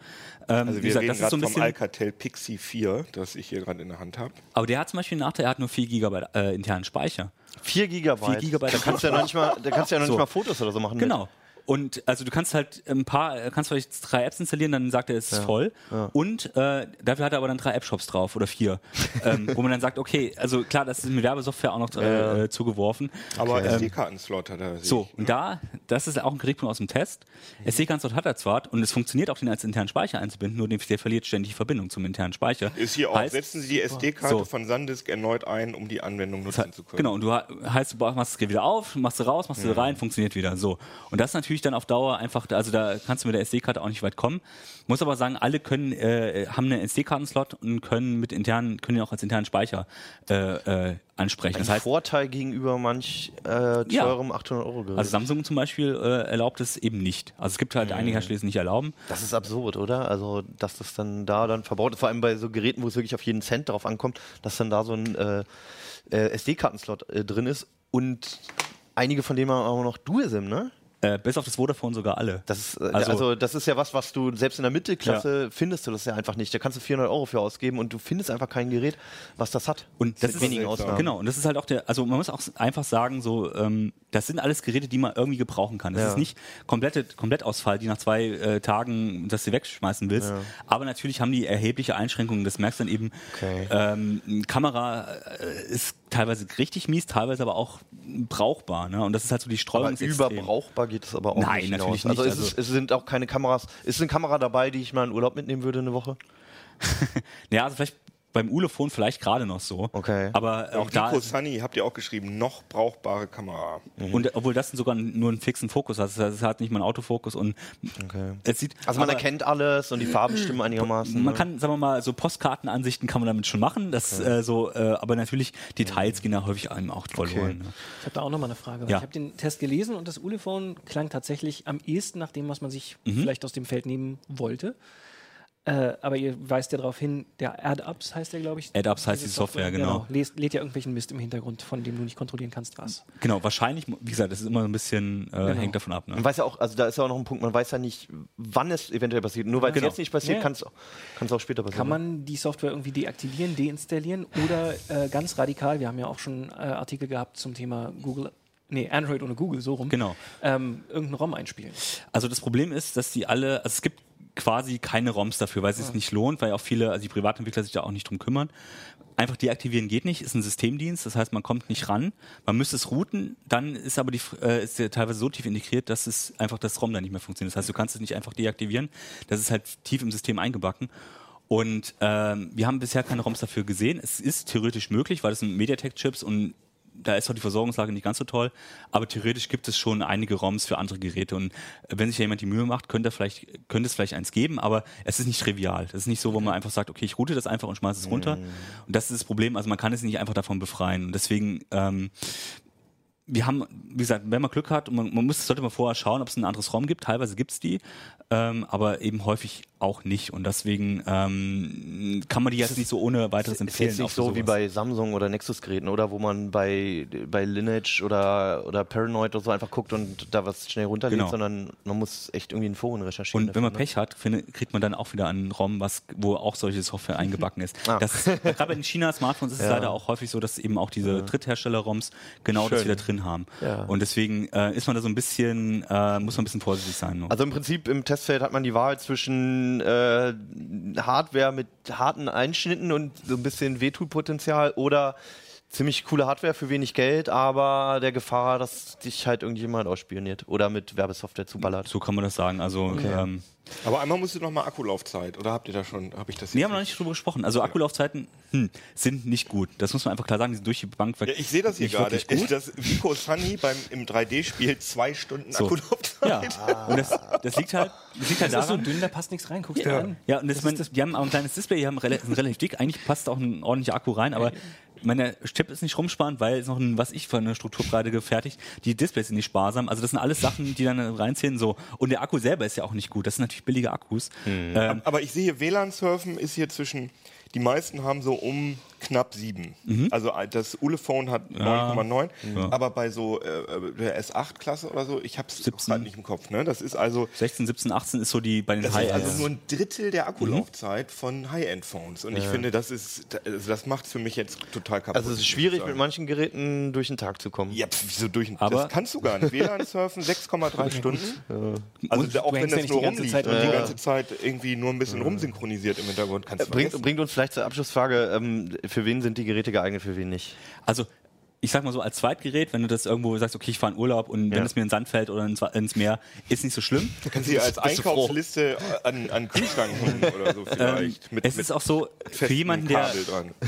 [SPEAKER 5] Ähm,
[SPEAKER 3] also
[SPEAKER 5] wie
[SPEAKER 3] wir
[SPEAKER 5] gesagt,
[SPEAKER 3] reden
[SPEAKER 5] das ist
[SPEAKER 3] gerade
[SPEAKER 5] so ein
[SPEAKER 3] vom. Alcatel Pixie 4, das ich hier gerade in der Hand habe.
[SPEAKER 5] Aber der hat zum Beispiel einen Nachteil. Er hat nur 4 GB äh, internen Speicher.
[SPEAKER 1] 4 Gigabyte.
[SPEAKER 5] 4 Gigabyte.
[SPEAKER 1] Da kannst du ja noch nicht mal, da kannst du ja noch
[SPEAKER 5] So.
[SPEAKER 1] nicht mal Fotos oder so machen.
[SPEAKER 5] Genau. Und also du kannst halt ein paar, äh, kannst vielleicht drei Apps installieren, dann sagt er, es ist voll. Und äh, dafür hat er aber dann drei App-Shops drauf oder vier, ähm, wo man dann sagt, okay, also klar, das ist mit Werbesoftware auch noch äh, zugeworfen.
[SPEAKER 3] Aber SD-Kartenslot hat er.
[SPEAKER 5] So,
[SPEAKER 3] ich,
[SPEAKER 5] und da, das ist auch ein Kritikpunkt aus dem Test. SD-Kartenslot hat er zwar und es funktioniert auch, den als internen Speicher einzubinden, nur der verliert ständig die Verbindung zum internen Speicher.
[SPEAKER 3] Ist hier auch,
[SPEAKER 5] Heißt-
[SPEAKER 3] setzen Sie die SD-Karte
[SPEAKER 5] So.
[SPEAKER 3] von SanDisk erneut ein, um die Anwendung nutzen zu können.
[SPEAKER 5] Genau, und du heißt, du machst das Gerät wieder auf, machst du raus, machst du rein, funktioniert wieder. So. Und das ist natürlich dann auf Dauer einfach, also da kannst du mit der SD-Karte auch nicht weit kommen. Muss aber sagen, alle können, äh, haben einen SD-Kartenslot und können mit internen, können ihn auch als internen Speicher äh, äh, ansprechen.
[SPEAKER 1] Ein
[SPEAKER 5] Das heißt,
[SPEAKER 1] Vorteil gegenüber manch äh,
[SPEAKER 5] Ja.
[SPEAKER 1] teurem 800 Euro Gerät.
[SPEAKER 5] also Samsung zum Beispiel äh, erlaubt es eben nicht. Also es gibt halt einige Hersteller, die es nicht erlauben.
[SPEAKER 1] das ist absurd, oder? Also, dass das dann da dann verbaut ist, vor allem bei so Geräten, wo es wirklich auf jeden Cent drauf ankommt, dass dann da so ein äh, äh, SD-Kartenslot äh, drin ist und einige von denen haben auch noch Dual-SIM, ne?
[SPEAKER 5] Äh, bis auf das Vodafone sogar alle.
[SPEAKER 1] Das ist, äh,
[SPEAKER 5] Also-
[SPEAKER 1] also, das ist ja was, was du selbst in der Mittelklasse findest du das ja einfach nicht. Da kannst du 400 Euro für ausgeben und du findest einfach kein Gerät, was das hat.
[SPEAKER 5] Und das
[SPEAKER 1] Mit
[SPEAKER 5] ist
[SPEAKER 1] wenigen. Ausnahmen.
[SPEAKER 5] Genau, und das ist halt auch der, also man muss auch einfach sagen, so, ähm, das sind alles Geräte, die man irgendwie gebrauchen kann. Das
[SPEAKER 1] Ja.
[SPEAKER 5] ist nicht komplette Komplettausfall, die nach zwei äh, Tagen, dass du wegschmeißen willst. Aber natürlich haben die erhebliche Einschränkungen. Das merkst du dann eben.
[SPEAKER 1] Okay.
[SPEAKER 5] Ähm, Kamera äh, ist teilweise richtig mies, teilweise aber auch brauchbar. Ne? Und das ist halt so die Streuung.
[SPEAKER 1] Überbrauchbar geht es aber auch
[SPEAKER 5] Nein,
[SPEAKER 1] nicht.
[SPEAKER 5] natürlich
[SPEAKER 1] hinaus. Also,
[SPEAKER 5] nicht.
[SPEAKER 1] es,
[SPEAKER 5] Also-
[SPEAKER 1] ist, es sind auch keine Kameras. Ist eine Kamera dabei, die ich mal in Urlaub mitnehmen würde eine Woche?
[SPEAKER 5] Ja, also vielleicht beim Ulefon vielleicht gerade noch so.
[SPEAKER 1] Okay.
[SPEAKER 5] Aber auch
[SPEAKER 3] Auch
[SPEAKER 5] da
[SPEAKER 3] Sunny habt ihr auch geschrieben, noch brauchbare Kamera.
[SPEAKER 5] und obwohl das sogar nur einen fixen Fokus hat, also es hat nicht mal einen Autofokus und
[SPEAKER 1] Okay.
[SPEAKER 5] es sieht
[SPEAKER 1] Also man
[SPEAKER 5] aber-
[SPEAKER 1] erkennt alles und die Farben stimmen einigermaßen.
[SPEAKER 5] Man
[SPEAKER 1] ne?
[SPEAKER 5] kann, sagen wir mal, so Postkartenansichten kann man damit schon machen, das äh, so, äh, aber natürlich Details gehen da häufig einem auch verloren. Ne?
[SPEAKER 4] Ich habe da auch nochmal eine Frage.
[SPEAKER 5] Ja.
[SPEAKER 4] Ich habe den Test gelesen und das Ulefone klang tatsächlich am ehesten nach dem, was man sich
[SPEAKER 5] Mhm.
[SPEAKER 4] vielleicht aus dem Feld nehmen wollte. Äh, aber ihr weist ja darauf hin, der AdUps heißt der, glaube ich.
[SPEAKER 5] AdUps heißt die Software, genau.
[SPEAKER 4] Lädt, lädt ja irgendwelchen Mist im Hintergrund, von dem du nicht kontrollieren kannst, was.
[SPEAKER 5] Genau, wahrscheinlich, wie gesagt, das ist immer ein bisschen, äh,
[SPEAKER 4] Genau.
[SPEAKER 5] hängt davon ab. Ne?
[SPEAKER 1] Man weiß ja auch, also da ist ja auch noch ein Punkt, man weiß ja nicht, wann es eventuell passiert. Nur weil es
[SPEAKER 5] Genau.
[SPEAKER 1] jetzt nicht passiert,
[SPEAKER 4] Ja.
[SPEAKER 1] kann es auch, später passieren.
[SPEAKER 4] Kann man die Software irgendwie deaktivieren, deinstallieren oder äh, ganz radikal, wir haben ja auch schon äh, Artikel gehabt zum Thema Google, nee, Android ohne Google, so rum,
[SPEAKER 5] Genau.
[SPEAKER 4] ähm, irgendeinen ROM einspielen.
[SPEAKER 5] Also das Problem ist, dass die alle, also es gibt quasi keine ROMs dafür, weil es sich nicht lohnt, weil auch viele, also die Privatentwickler sich da auch nicht drum kümmern. Einfach deaktivieren geht nicht, ist ein Systemdienst, das heißt, man kommt nicht ran. Man müsste es routen, dann ist aber die, äh, ist der teilweise so tief integriert, dass es einfach das ROM dann nicht mehr funktioniert. Das heißt, du kannst es nicht einfach deaktivieren. Das ist halt tief im System eingebacken. Und ähm, wir haben bisher keine ROMs dafür gesehen. Es ist theoretisch möglich, weil es sind MediaTek-Chips und da ist auch die Versorgungslage nicht ganz so toll, aber theoretisch gibt es schon einige ROMs für andere Geräte und wenn sich ja jemand die Mühe macht, könnte, vielleicht, könnte es vielleicht eins geben, aber es ist nicht trivial. Das ist nicht so, wo man einfach sagt, okay, ich route das einfach und schmeiße es runter. Und das ist das Problem, also man kann es nicht einfach davon befreien. Und deswegen ähm, wir haben, wie gesagt, wenn man Glück hat, und man, man muss, sollte mal vorher schauen, ob es ein anderes ROM gibt. Teilweise gibt's die, ähm, aber eben häufig auch nicht. Und deswegen ähm, kann man die jetzt nicht so ohne weiteres
[SPEAKER 1] Ist
[SPEAKER 5] empfehlen.
[SPEAKER 1] jetzt nicht so wie
[SPEAKER 5] sowas.
[SPEAKER 1] bei Samsung oder Nexus-Geräten, oder? Wo man bei, bei Lineage oder, oder Paranoid oder so einfach guckt und da was schnell runterlädt,
[SPEAKER 5] Genau.
[SPEAKER 1] sondern man muss echt irgendwie in Foren recherchieren.
[SPEAKER 5] Und wenn man
[SPEAKER 1] dafür, ne?
[SPEAKER 5] Pech hat, finde, kriegt man dann auch wieder einen ROM, was, wo auch solche Software eingebacken ist.
[SPEAKER 1] Ah.
[SPEAKER 5] Das, gerade den China-Smartphones ist es
[SPEAKER 1] Ja.
[SPEAKER 5] leider auch häufig so, dass eben auch diese Dritthersteller-ROMs genau das
[SPEAKER 1] Schön.
[SPEAKER 5] wieder drin haben.
[SPEAKER 1] Ja.
[SPEAKER 5] Und deswegen äh, ist man da so ein bisschen, äh, muss man ein bisschen vorsichtig sein. Nur.
[SPEAKER 1] Also im Prinzip im Testfeld hat man die Wahl zwischen äh, Hardware mit harten Einschnitten und so ein bisschen Wehtutpotenzial oder ziemlich coole Hardware für wenig Geld, aber der Gefahr, dass dich halt irgendjemand ausspioniert oder mit Werbesoftware zuballert.
[SPEAKER 5] so kann man das sagen. Also, ähm,
[SPEAKER 3] Aber einmal musst du noch mal Akkulaufzeit. Oder habt ihr da schon, habe ich das
[SPEAKER 5] nee, haben wir noch nicht drüber gesprochen. Also Akkulaufzeiten hm, sind nicht gut. Das muss man einfach klar sagen. Die sind durch die Bank weg.
[SPEAKER 3] Ja, ich sehe das hier
[SPEAKER 5] nicht
[SPEAKER 3] gerade.
[SPEAKER 5] gut.
[SPEAKER 3] Das Vico Sunny beim, im 3D-Spiel zwei Stunden
[SPEAKER 5] So.
[SPEAKER 3] Akkulaufzeit.
[SPEAKER 5] Ja, und das, das liegt halt, das liegt halt
[SPEAKER 4] Das ist so
[SPEAKER 5] daran.
[SPEAKER 4] dünn, da passt nichts rein. Guckst du
[SPEAKER 5] Ja,
[SPEAKER 4] an.
[SPEAKER 5] ja und das, man, die haben auch ein kleines Display, die haben relativ dick. Eigentlich passt auch ein ordentlicher Akku rein, aber meine Chip ist nicht rumsparend, weil es noch ein, was ich für eine Strukturbreite gefertigt. Die Displays sind nicht sparsam. Also das sind alles Sachen, die dann reinziehen. So und der Akku selber ist ja auch nicht gut. Das sind natürlich billige Akkus. Ähm,
[SPEAKER 3] Aber ich sehe hier, WLAN-Surfen ist hier zwischen, die meisten haben so um knapp sieben. Also äh, das Ulephone hat 9,9, aber bei so äh, der S8-Klasse oder so, ich habe es
[SPEAKER 5] 17.
[SPEAKER 3] gerade nicht im Kopf. Ne? Das ist also
[SPEAKER 5] 16, 17, 18 ist so die bei den
[SPEAKER 3] das ist
[SPEAKER 5] High-Ends.
[SPEAKER 3] also nur ein Drittel der Akkulaufzeit von High-End-Phones. Und ich finde, das ist, also das macht für mich jetzt total kaputt.
[SPEAKER 1] Also es ist schwierig, mit manchen Geräten durch den Tag zu kommen.
[SPEAKER 3] Ja, pf, so durch,
[SPEAKER 5] Aber-
[SPEAKER 3] das kannst du gar nicht. WLAN-Surfen 6,3 Stunden. Also
[SPEAKER 4] Und
[SPEAKER 3] auch wenn
[SPEAKER 4] ja
[SPEAKER 3] das nur
[SPEAKER 4] die ganze
[SPEAKER 3] rumliegt
[SPEAKER 4] Zeit
[SPEAKER 3] und die ganze Zeit irgendwie nur ein bisschen rumsynchronisiert im Hintergrund, kannst du
[SPEAKER 1] Bringt, bringt uns vielleicht zur Abschlussfrage, ähm, für wen sind die Geräte geeignet, für wen nicht?
[SPEAKER 5] Also ich sag mal so, als Zweitgerät, wenn du das irgendwo sagst, okay, ich fahre in Urlaub und wenn
[SPEAKER 1] Ja.
[SPEAKER 5] es mir in den Sand fällt oder ins, ins Meer, ist nicht so schlimm.
[SPEAKER 3] Kannst du dir als? Einkaufsliste an, an Kühlschrank hängen oder so vielleicht.
[SPEAKER 5] Ähm, es ist auch so, für jemanden, der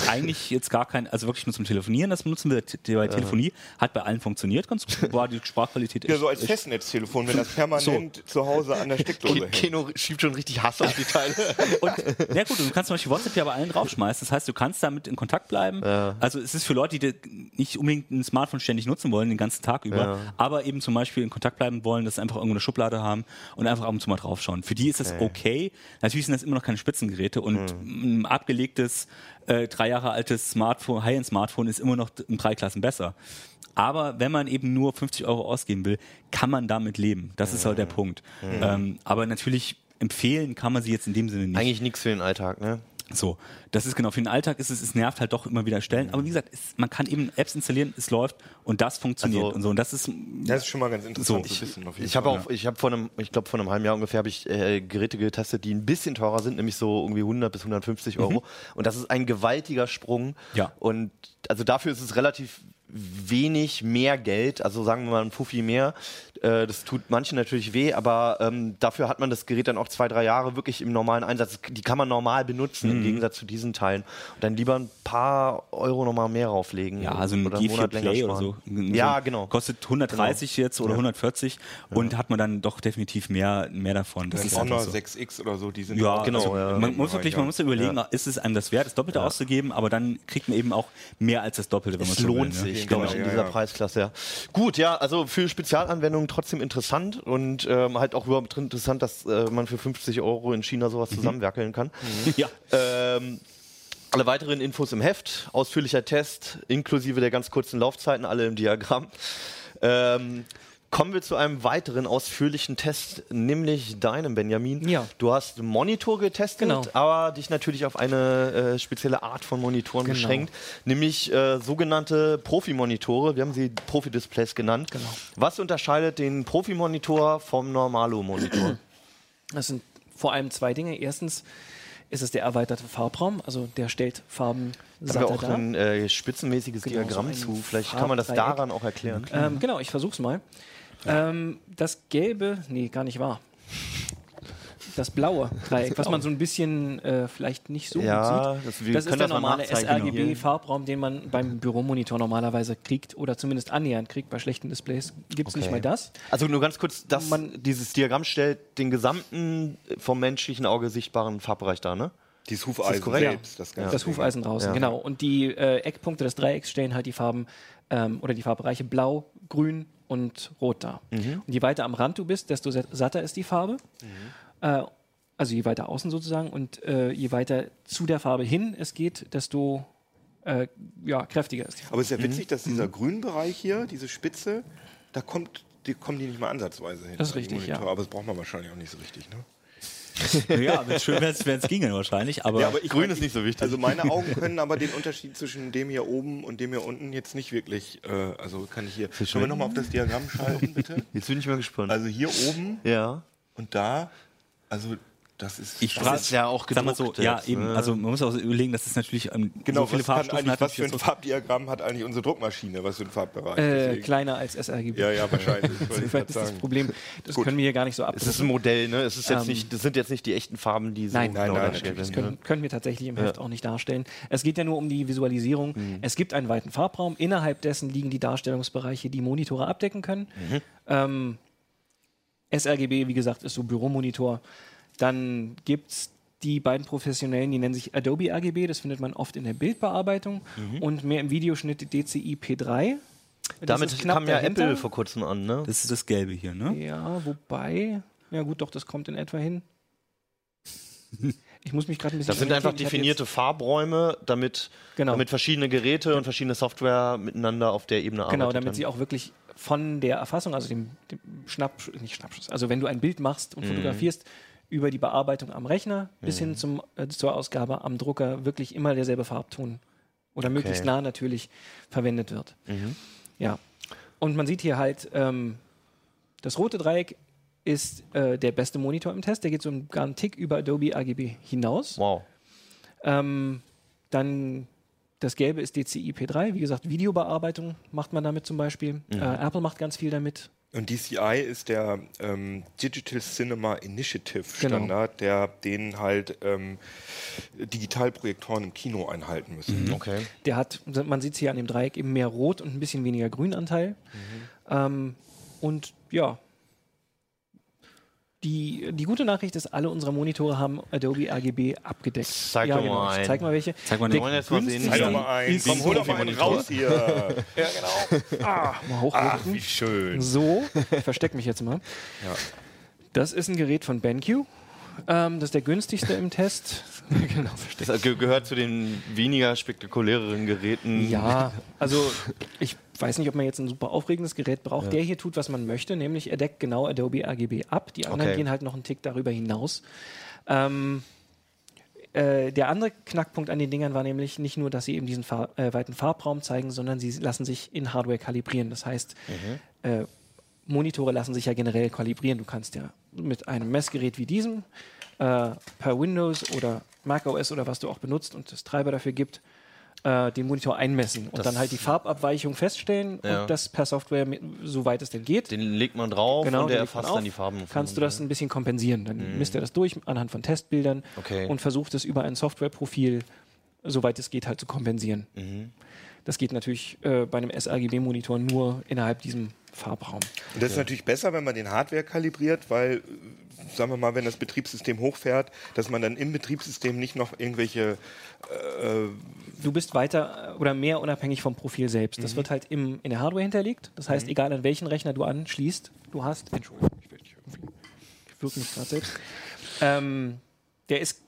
[SPEAKER 5] eigentlich jetzt gar kein, also wirklich nur zum Telefonieren das benutzen die bei Telefonie, hat bei allen funktioniert ganz gut, war die Sprachqualität
[SPEAKER 3] ja, so als Festnetztelefon, wenn das permanent zu Hause an der Steckdose hängt.
[SPEAKER 1] Keno schiebt schon richtig Hass auf die Teile.
[SPEAKER 5] Und, ja gut, du kannst zum Beispiel WhatsApp ja bei allen draufschmeißen. Das heißt, du kannst damit in Kontakt bleiben. Also es ist für Leute, die nicht unbedingt ein Smartphone ständig nutzen wollen, den ganzen Tag über, aber eben zum Beispiel in Kontakt bleiben wollen, das einfach irgendwo eine Schublade haben und einfach ab und zu mal draufschauen. Für die ist das okay. Natürlich sind das immer noch keine Spitzengeräte und ein abgelegtes, äh, drei Jahre altes Smartphone, High-End-Smartphone ist immer noch in drei Klassen besser. Aber wenn man eben nur 50 Euro ausgeben will, kann man damit leben. Das ist halt der Punkt. Ähm, aber natürlich empfehlen kann man sie jetzt in dem Sinne nicht.
[SPEAKER 1] Eigentlich nichts für den Alltag, ne?
[SPEAKER 5] So, das ist genau für den Alltag ist es, es nervt halt doch immer wieder Stellen. Aber wie gesagt, es, man kann eben Apps installieren, es läuft und das funktioniert
[SPEAKER 1] Also-
[SPEAKER 5] und so. Und das ist
[SPEAKER 3] Das ist schon mal ganz interessant
[SPEAKER 5] So.
[SPEAKER 3] zu wissen. Auf jeden
[SPEAKER 1] Ich habe auch, ich habe vor einem, ich glaube vor einem halben Jahr ungefähr habe ich äh, Geräte getestet, die ein bisschen teurer sind, nämlich so irgendwie 100 bis 150 Euro. Und das ist ein gewaltiger Sprung.
[SPEAKER 5] Ja.
[SPEAKER 1] Und also dafür ist es relativ wenig mehr Geld, also sagen wir mal ein Fuffi mehr. Äh, das tut manchen natürlich weh, aber ähm, dafür hat man das Gerät dann auch zwei, drei Jahre wirklich im normalen Einsatz. Die kann man normal benutzen
[SPEAKER 5] Mhm.
[SPEAKER 1] im Gegensatz zu diesen Teilen. Und dann lieber ein paar Euro nochmal mehr rauflegen.
[SPEAKER 5] ja, also ein
[SPEAKER 1] oder einen
[SPEAKER 5] G4
[SPEAKER 1] Monat länger
[SPEAKER 5] Play oder so.
[SPEAKER 1] Ja,
[SPEAKER 5] so
[SPEAKER 1] genau.
[SPEAKER 5] Kostet 130 jetzt oder
[SPEAKER 1] Ja.
[SPEAKER 5] 140 und hat man dann doch definitiv mehr, mehr davon. Das ist
[SPEAKER 3] Das Honor
[SPEAKER 5] einfach so.
[SPEAKER 3] 6X oder so, die sind
[SPEAKER 5] Ja,
[SPEAKER 3] auch-
[SPEAKER 1] genau,
[SPEAKER 5] also
[SPEAKER 1] ja.
[SPEAKER 5] man muss wirklich, man muss ja überlegen, ist es einem das wert, das Doppelte auszugeben, aber dann kriegt man eben auch mehr als das Doppelte, wenn man
[SPEAKER 1] Es
[SPEAKER 5] so
[SPEAKER 1] lohnt
[SPEAKER 5] will, ne?
[SPEAKER 1] sich,
[SPEAKER 3] Genau,
[SPEAKER 1] glaube ich, in
[SPEAKER 3] ja,
[SPEAKER 1] dieser
[SPEAKER 3] ja.
[SPEAKER 1] Preisklasse. Ja. Gut, ja, also für Spezialanwendungen trotzdem interessant und ähm, halt auch überhaupt interessant, dass äh, man für 50 Euro in China sowas zusammenwerkeln kann.
[SPEAKER 5] Ja.
[SPEAKER 1] Ähm, alle weiteren Infos im Heft, ausführlicher Test, inklusive der ganz kurzen Laufzeiten, alle im Diagramm. Ähm, kommen wir zu einem weiteren ausführlichen Test, nämlich deinem, Benjamin.
[SPEAKER 4] Ja.
[SPEAKER 1] Du hast Monitor getestet,
[SPEAKER 4] Genau.
[SPEAKER 1] aber dich natürlich auf eine äh, spezielle Art von Monitoren
[SPEAKER 4] Genau.
[SPEAKER 1] beschränkt, nämlich äh, sogenannte Profi-Monitore. Wir haben sie Profi-Displays genannt.
[SPEAKER 4] Genau.
[SPEAKER 1] Was unterscheidet den Profi-Monitor vom Normalo-Monitor?
[SPEAKER 4] Das sind vor allem zwei Dinge. Erstens ist es der erweiterte Farbraum, also der stellt Farben
[SPEAKER 1] Haben wir auch ein äh, spitzenmäßiges
[SPEAKER 4] Genau,
[SPEAKER 1] Diagramm
[SPEAKER 4] so ein
[SPEAKER 1] zu. Vielleicht kann man das daran auch erklären.
[SPEAKER 4] Ähm, genau, ich versuch's mal. Ähm, das gelbe, nee, gar nicht wahr. Das blaue Dreieck, was man so ein bisschen äh, vielleicht nicht so
[SPEAKER 1] Ja,
[SPEAKER 4] gut
[SPEAKER 1] das-
[SPEAKER 4] sieht.
[SPEAKER 1] wir
[SPEAKER 4] das ist der
[SPEAKER 1] das mal
[SPEAKER 4] normale sRGB-Farbraum, den man beim Büromonitor normalerweise kriegt oder zumindest annähernd kriegt. Bei schlechten Displays gibt es nicht
[SPEAKER 1] Okay.
[SPEAKER 4] mal das.
[SPEAKER 1] Also nur ganz kurz, das,
[SPEAKER 4] Man-
[SPEAKER 1] dieses Diagramm stellt den gesamten vom menschlichen Auge sichtbaren Farbbereich dar, ne?
[SPEAKER 3] Dieses Hufeisen
[SPEAKER 1] korrekt?
[SPEAKER 3] selbst. Das, ganze
[SPEAKER 4] Das. Hufeisen draußen,
[SPEAKER 1] Ja.
[SPEAKER 4] genau. Und die äh, Eckpunkte des Dreiecks stellen halt die Farben ähm, oder die Farbbereiche blau, grün und rot da. Und je weiter am Rand du bist, desto sa- satter ist die Farbe. Äh, also je weiter außen sozusagen und äh, je weiter zu der Farbe hin es geht, desto äh, ja, kräftiger ist die Farbe.
[SPEAKER 3] Aber es ist ja witzig, dass dieser Grünbereich hier, diese Spitze, da kommt, die kommen die nicht mal ansatzweise hin.
[SPEAKER 4] Das ist richtig, ja.
[SPEAKER 3] Aber das braucht man wahrscheinlich auch nicht so richtig, ne?
[SPEAKER 5] ja, wenn's schön wäre, wenn es ginge wahrscheinlich. Aber,
[SPEAKER 3] ich
[SPEAKER 1] Grün
[SPEAKER 3] mein,
[SPEAKER 1] ist nicht so wichtig.
[SPEAKER 3] Also meine Augen können aber den Unterschied zwischen dem hier oben und dem hier unten jetzt nicht wirklich, äh, also kann ich hier, können wir nochmal auf das Diagramm schalten, bitte?
[SPEAKER 1] Jetzt bin ich mal gespannt.
[SPEAKER 3] Also hier oben
[SPEAKER 1] ja.
[SPEAKER 3] und da, also das ist...
[SPEAKER 5] ich
[SPEAKER 1] Das ist ja auch
[SPEAKER 5] sag mal so,
[SPEAKER 1] gedruckt
[SPEAKER 5] ja eben,
[SPEAKER 1] ne?
[SPEAKER 5] also man muss auch überlegen, dass es natürlich ähm,
[SPEAKER 3] Genau,
[SPEAKER 5] so viele Farbstufen hat.
[SPEAKER 3] was für ein Farbdiagramm hat eigentlich unsere Druckmaschine, was für ein Farbbereich?
[SPEAKER 4] Äh, kleiner als sRGB.
[SPEAKER 3] ja, ja, wahrscheinlich. grad
[SPEAKER 4] ist das. Problem. Das
[SPEAKER 3] Gut.
[SPEAKER 4] können wir hier gar nicht so
[SPEAKER 1] Es ist ein. Modell, ne? Es ist jetzt
[SPEAKER 4] Ähm,
[SPEAKER 1] nicht, das sind jetzt nicht die echten Farben, die so
[SPEAKER 4] Nein,
[SPEAKER 3] nein,
[SPEAKER 1] genau
[SPEAKER 3] nein,
[SPEAKER 1] dargestellt
[SPEAKER 4] Das können, können wir tatsächlich im Heft
[SPEAKER 1] Ja.
[SPEAKER 4] auch nicht darstellen. Es geht ja nur um die Visualisierung. Es gibt einen weiten Farbraum. Innerhalb dessen liegen die Darstellungsbereiche, die Monitore abdecken können. Ähm, sRGB, wie gesagt, ist so Büromonitor. Dann gibt es die beiden professionellen, die nennen sich Adobe RGB. Das findet man oft in der Bildbearbeitung. Und mehr im Videoschnitt DCI P3. Das
[SPEAKER 1] Damit kam ja
[SPEAKER 4] dahinter.
[SPEAKER 1] Apple vor kurzem an, ne?
[SPEAKER 5] Das ist das Gelbe hier, ne?
[SPEAKER 4] Ja, wobei. Ja, gut, doch, das kommt in etwa hin. Ich muss mich gerade ein bisschen.
[SPEAKER 1] Das sind einfach definierte Farbräume, damit,
[SPEAKER 4] Genau.
[SPEAKER 1] damit verschiedene Geräte und verschiedene Software miteinander auf der Ebene arbeiten.
[SPEAKER 4] Genau, damit sie auch wirklich von der Erfassung, also dem, dem Schnapp, nicht Schnappschuss, also wenn du ein Bild machst
[SPEAKER 1] Mhm.
[SPEAKER 4] und fotografierst, über die Bearbeitung am Rechner bis hin zum, äh, zur Ausgabe am Drucker wirklich immer derselbe Farbton oder möglichst nah natürlich verwendet wird.
[SPEAKER 1] Mhm.
[SPEAKER 4] Ja. Und man sieht hier halt, ähm, das rote Dreieck ist äh, der beste Monitor im Test. Der geht so einen ganzen Tick über Adobe RGB hinaus.
[SPEAKER 1] Wow.
[SPEAKER 4] Ähm, dann das Gelbe ist DCI P3. Wie gesagt, Videobearbeitung macht man damit zum Beispiel.
[SPEAKER 1] Mhm.
[SPEAKER 4] Äh, Apple macht ganz viel damit.
[SPEAKER 3] Und DCI ist der ähm, Digital Cinema Initiative
[SPEAKER 4] Genau.
[SPEAKER 3] Standard, der den halt ähm, Digitalprojektoren im Kino einhalten müssen.
[SPEAKER 1] Okay.
[SPEAKER 4] Der hat, man sieht es hier an dem Dreieck, eben mehr Rot und ein bisschen weniger Grünanteil. Ähm, und ja, die, die gute Nachricht ist, alle unsere Monitore haben Adobe RGB abgedeckt.
[SPEAKER 1] Zeig
[SPEAKER 4] ja,
[SPEAKER 1] doch
[SPEAKER 4] genau.
[SPEAKER 1] mal
[SPEAKER 4] Ich
[SPEAKER 1] einen.
[SPEAKER 4] zeig mal welche.
[SPEAKER 5] Zeig mal den.
[SPEAKER 1] wollen jetzt mal sehen,
[SPEAKER 3] Zeig doch mal einen. Komm, hol doch mal einen raus hier. ja, genau.
[SPEAKER 4] Mal
[SPEAKER 3] Ach,
[SPEAKER 4] hochdrücken.
[SPEAKER 3] wie schön.
[SPEAKER 4] So, ich verstecke mich jetzt mal.
[SPEAKER 3] Ja.
[SPEAKER 4] Das ist ein Gerät von BenQ. Ähm, das ist der günstigste im Test. genau, versteckt.
[SPEAKER 1] Das ge- gehört zu den weniger spektakuläreren Geräten.
[SPEAKER 4] Ja, also ich weiß nicht, ob man jetzt ein super aufregendes Gerät braucht. Der hier tut, was man möchte, nämlich er deckt genau Adobe RGB ab. Die anderen
[SPEAKER 1] Okay.
[SPEAKER 4] gehen halt noch einen Tick darüber hinaus. Ähm, äh, der andere Knackpunkt an den Dingern war nämlich nicht nur, dass sie eben diesen Farb, äh, weiten Farbraum zeigen, sondern sie lassen sich in Hardware kalibrieren. Das heißt, äh, Monitore lassen sich ja generell kalibrieren. Du kannst ja mit einem Messgerät wie diesem äh, per Windows oder Mac OS oder was du auch benutzt und es Treiber dafür gibt, äh, den Monitor einmessen und
[SPEAKER 1] Das-
[SPEAKER 4] dann halt die Farbabweichung feststellen
[SPEAKER 1] Ja.
[SPEAKER 4] und das per Software, mit, soweit es denn geht.
[SPEAKER 1] Den legt man drauf
[SPEAKER 4] Genau,
[SPEAKER 1] und der erfasst dann die Farben.
[SPEAKER 4] kannst du das ein bisschen kompensieren. Dann misst er das durch anhand von Testbildern
[SPEAKER 1] Okay.
[SPEAKER 4] und versucht es über ein Softwareprofil, soweit es geht, halt zu kompensieren.
[SPEAKER 1] Mhm.
[SPEAKER 4] Das geht natürlich äh, bei einem sRGB-Monitor nur innerhalb diesem Farbraum.
[SPEAKER 3] Und das ist natürlich besser, wenn man den Hardware kalibriert, weil, äh, sagen wir mal, wenn das Betriebssystem hochfährt, dass man dann im Betriebssystem nicht noch irgendwelche
[SPEAKER 4] du bist weiter äh, oder mehr unabhängig vom Profil selbst.
[SPEAKER 1] Mhm.
[SPEAKER 4] Das wird halt im, in der Hardware hinterlegt. Das heißt, egal an welchen Rechner du anschließt, du hast. Entschuldigung, ich will dich irgendwie. Ich wirke mich gerade selbst. Ähm, der ist,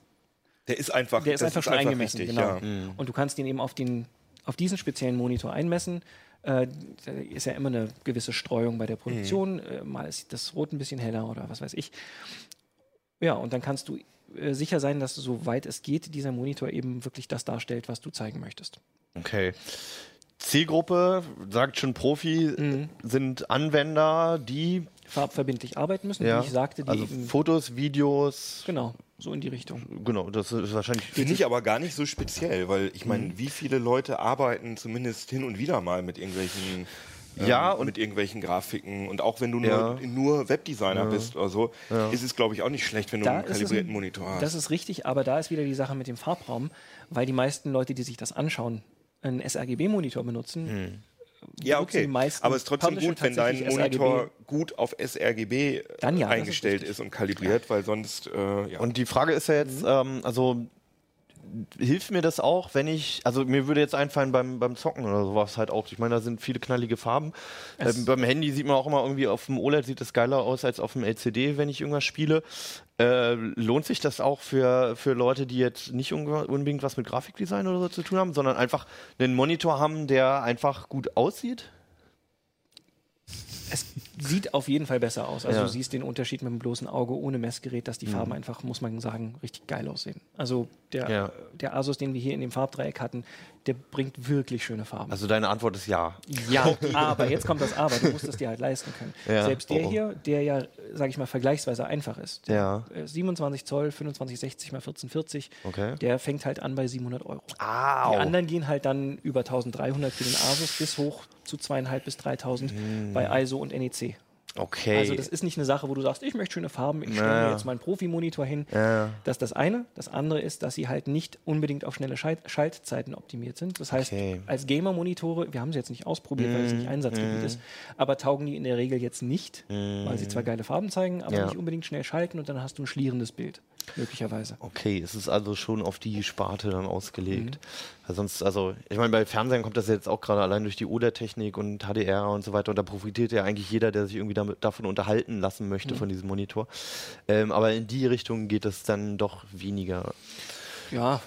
[SPEAKER 3] Der ist einfach,
[SPEAKER 4] der ist einfach schon eingemessen,
[SPEAKER 3] richtig,
[SPEAKER 4] genau.
[SPEAKER 3] ja.
[SPEAKER 4] Und du kannst ihn eben auf, den, auf diesen speziellen Monitor einmessen. Äh, ist ja immer eine gewisse Streuung bei der Produktion. Äh, mal ist das Rot ein bisschen heller oder was weiß ich. Ja, und dann kannst du äh, sicher sein, dass soweit es geht, dieser Monitor eben wirklich das darstellt, was du zeigen möchtest.
[SPEAKER 1] Okay. Zielgruppe, sagt schon Profi,
[SPEAKER 4] Mhm.
[SPEAKER 1] sind Anwender, die,
[SPEAKER 4] farbverbindlich arbeiten müssen,
[SPEAKER 1] ja,
[SPEAKER 4] wie ich sagte, die
[SPEAKER 1] also Fotos, Videos,
[SPEAKER 4] genau, so in die Richtung.
[SPEAKER 1] genau, das ist wahrscheinlich
[SPEAKER 3] Finde ich aber gar nicht so speziell, weil ich meine,
[SPEAKER 1] Mhm.
[SPEAKER 3] wie viele Leute arbeiten zumindest hin und wieder mal mit irgendwelchen ähm,
[SPEAKER 1] Ja, und-
[SPEAKER 3] mit irgendwelchen Grafiken und auch wenn du nur,
[SPEAKER 1] Ja.
[SPEAKER 3] nur Webdesigner bist oder so, ist es glaube ich auch nicht schlecht, wenn du
[SPEAKER 4] Da
[SPEAKER 3] einen kalibrierten
[SPEAKER 4] ein-
[SPEAKER 3] Monitor hast.
[SPEAKER 4] Das ist richtig, aber da ist wieder die Sache mit dem Farbraum, weil die meisten Leute, die sich das anschauen, einen sRGB-Monitor benutzen.
[SPEAKER 3] Ja, okay.
[SPEAKER 4] die meisten
[SPEAKER 3] Aber es ist trotzdem
[SPEAKER 4] Publisher
[SPEAKER 3] gut, wenn dein Monitor
[SPEAKER 4] sRGB.
[SPEAKER 3] gut auf sRGB
[SPEAKER 4] Dann ja, ist
[SPEAKER 3] eingestellt
[SPEAKER 4] richtig.
[SPEAKER 3] ist, und kalibriert, weil sonst äh, ja.
[SPEAKER 1] Und die Frage ist ja jetzt,
[SPEAKER 4] Mhm.
[SPEAKER 1] ähm, also hilft mir das auch, wenn ich, also mir würde jetzt einfallen beim, beim Zocken oder sowas halt auch. Ich meine, da sind viele knallige Farben. Ähm, beim Handy sieht man auch immer irgendwie auf dem OLED sieht es geiler aus als auf dem LCD, wenn ich irgendwas spiele. Äh, lohnt sich das auch für, für Leute, die jetzt nicht unbedingt was mit Grafikdesign oder so zu tun haben, sondern einfach einen Monitor haben, der einfach gut aussieht?
[SPEAKER 4] Es sieht auf jeden Fall besser aus. Also
[SPEAKER 1] Ja.
[SPEAKER 4] du siehst den Unterschied mit dem bloßen Auge ohne Messgerät, dass die Farben
[SPEAKER 1] Mhm.
[SPEAKER 4] einfach, muss man sagen, richtig geil aussehen. Also der,
[SPEAKER 1] Ja.
[SPEAKER 4] der Asus, den wir hier in dem Farbdreieck hatten, der bringt wirklich schöne Farben.
[SPEAKER 1] Also deine Antwort ist ja.
[SPEAKER 4] ja, aber jetzt kommt das Aber. Du musst es dir halt leisten können.
[SPEAKER 1] Ja.
[SPEAKER 4] Selbst der
[SPEAKER 1] Oh, oh.
[SPEAKER 4] hier, der ja, sage ich mal, vergleichsweise einfach ist.
[SPEAKER 1] Ja.
[SPEAKER 4] Äh, 27 Zoll, 2560 mal 1440.
[SPEAKER 1] Okay.
[SPEAKER 4] Der fängt halt an bei 700 Euro.
[SPEAKER 1] Au.
[SPEAKER 4] Die anderen gehen halt dann über 1300 für den Asus bis hoch zu zweieinhalb bis 3000 bei ISO und NEC.
[SPEAKER 1] Okay.
[SPEAKER 4] Also das ist nicht eine Sache, wo du sagst, ich möchte schöne Farben, ich stelle
[SPEAKER 1] Naja.
[SPEAKER 4] mir jetzt meinen Profi-Monitor hin.
[SPEAKER 1] Ja.
[SPEAKER 4] Das ist das eine. Das andere ist, dass sie halt nicht unbedingt auf schnelle Schalt Schaltzeiten optimiert sind. Das heißt,
[SPEAKER 1] Okay.
[SPEAKER 4] als Gamer-Monitore, wir haben sie jetzt nicht ausprobiert, weil es nicht Einsatzgebiet ist, aber taugen die in der Regel jetzt nicht, weil sie zwar geile Farben zeigen, aber
[SPEAKER 1] Ja.
[SPEAKER 4] nicht unbedingt schnell schalten und dann hast du ein schlierendes Bild, möglicherweise.
[SPEAKER 1] Okay, es ist also schon auf die Sparte dann ausgelegt.
[SPEAKER 4] Mhm.
[SPEAKER 1] Weil sonst, also, ich meine, bei Fernsehen kommt das jetzt auch gerade allein durch die OLED-Technik und HDR und so weiter. Und da profitiert ja eigentlich jeder, der sich irgendwie damit, davon unterhalten lassen möchte,
[SPEAKER 4] Mhm.
[SPEAKER 1] von diesem Monitor. Ähm, aber in die Richtung geht es dann doch weniger.
[SPEAKER 4] Ja,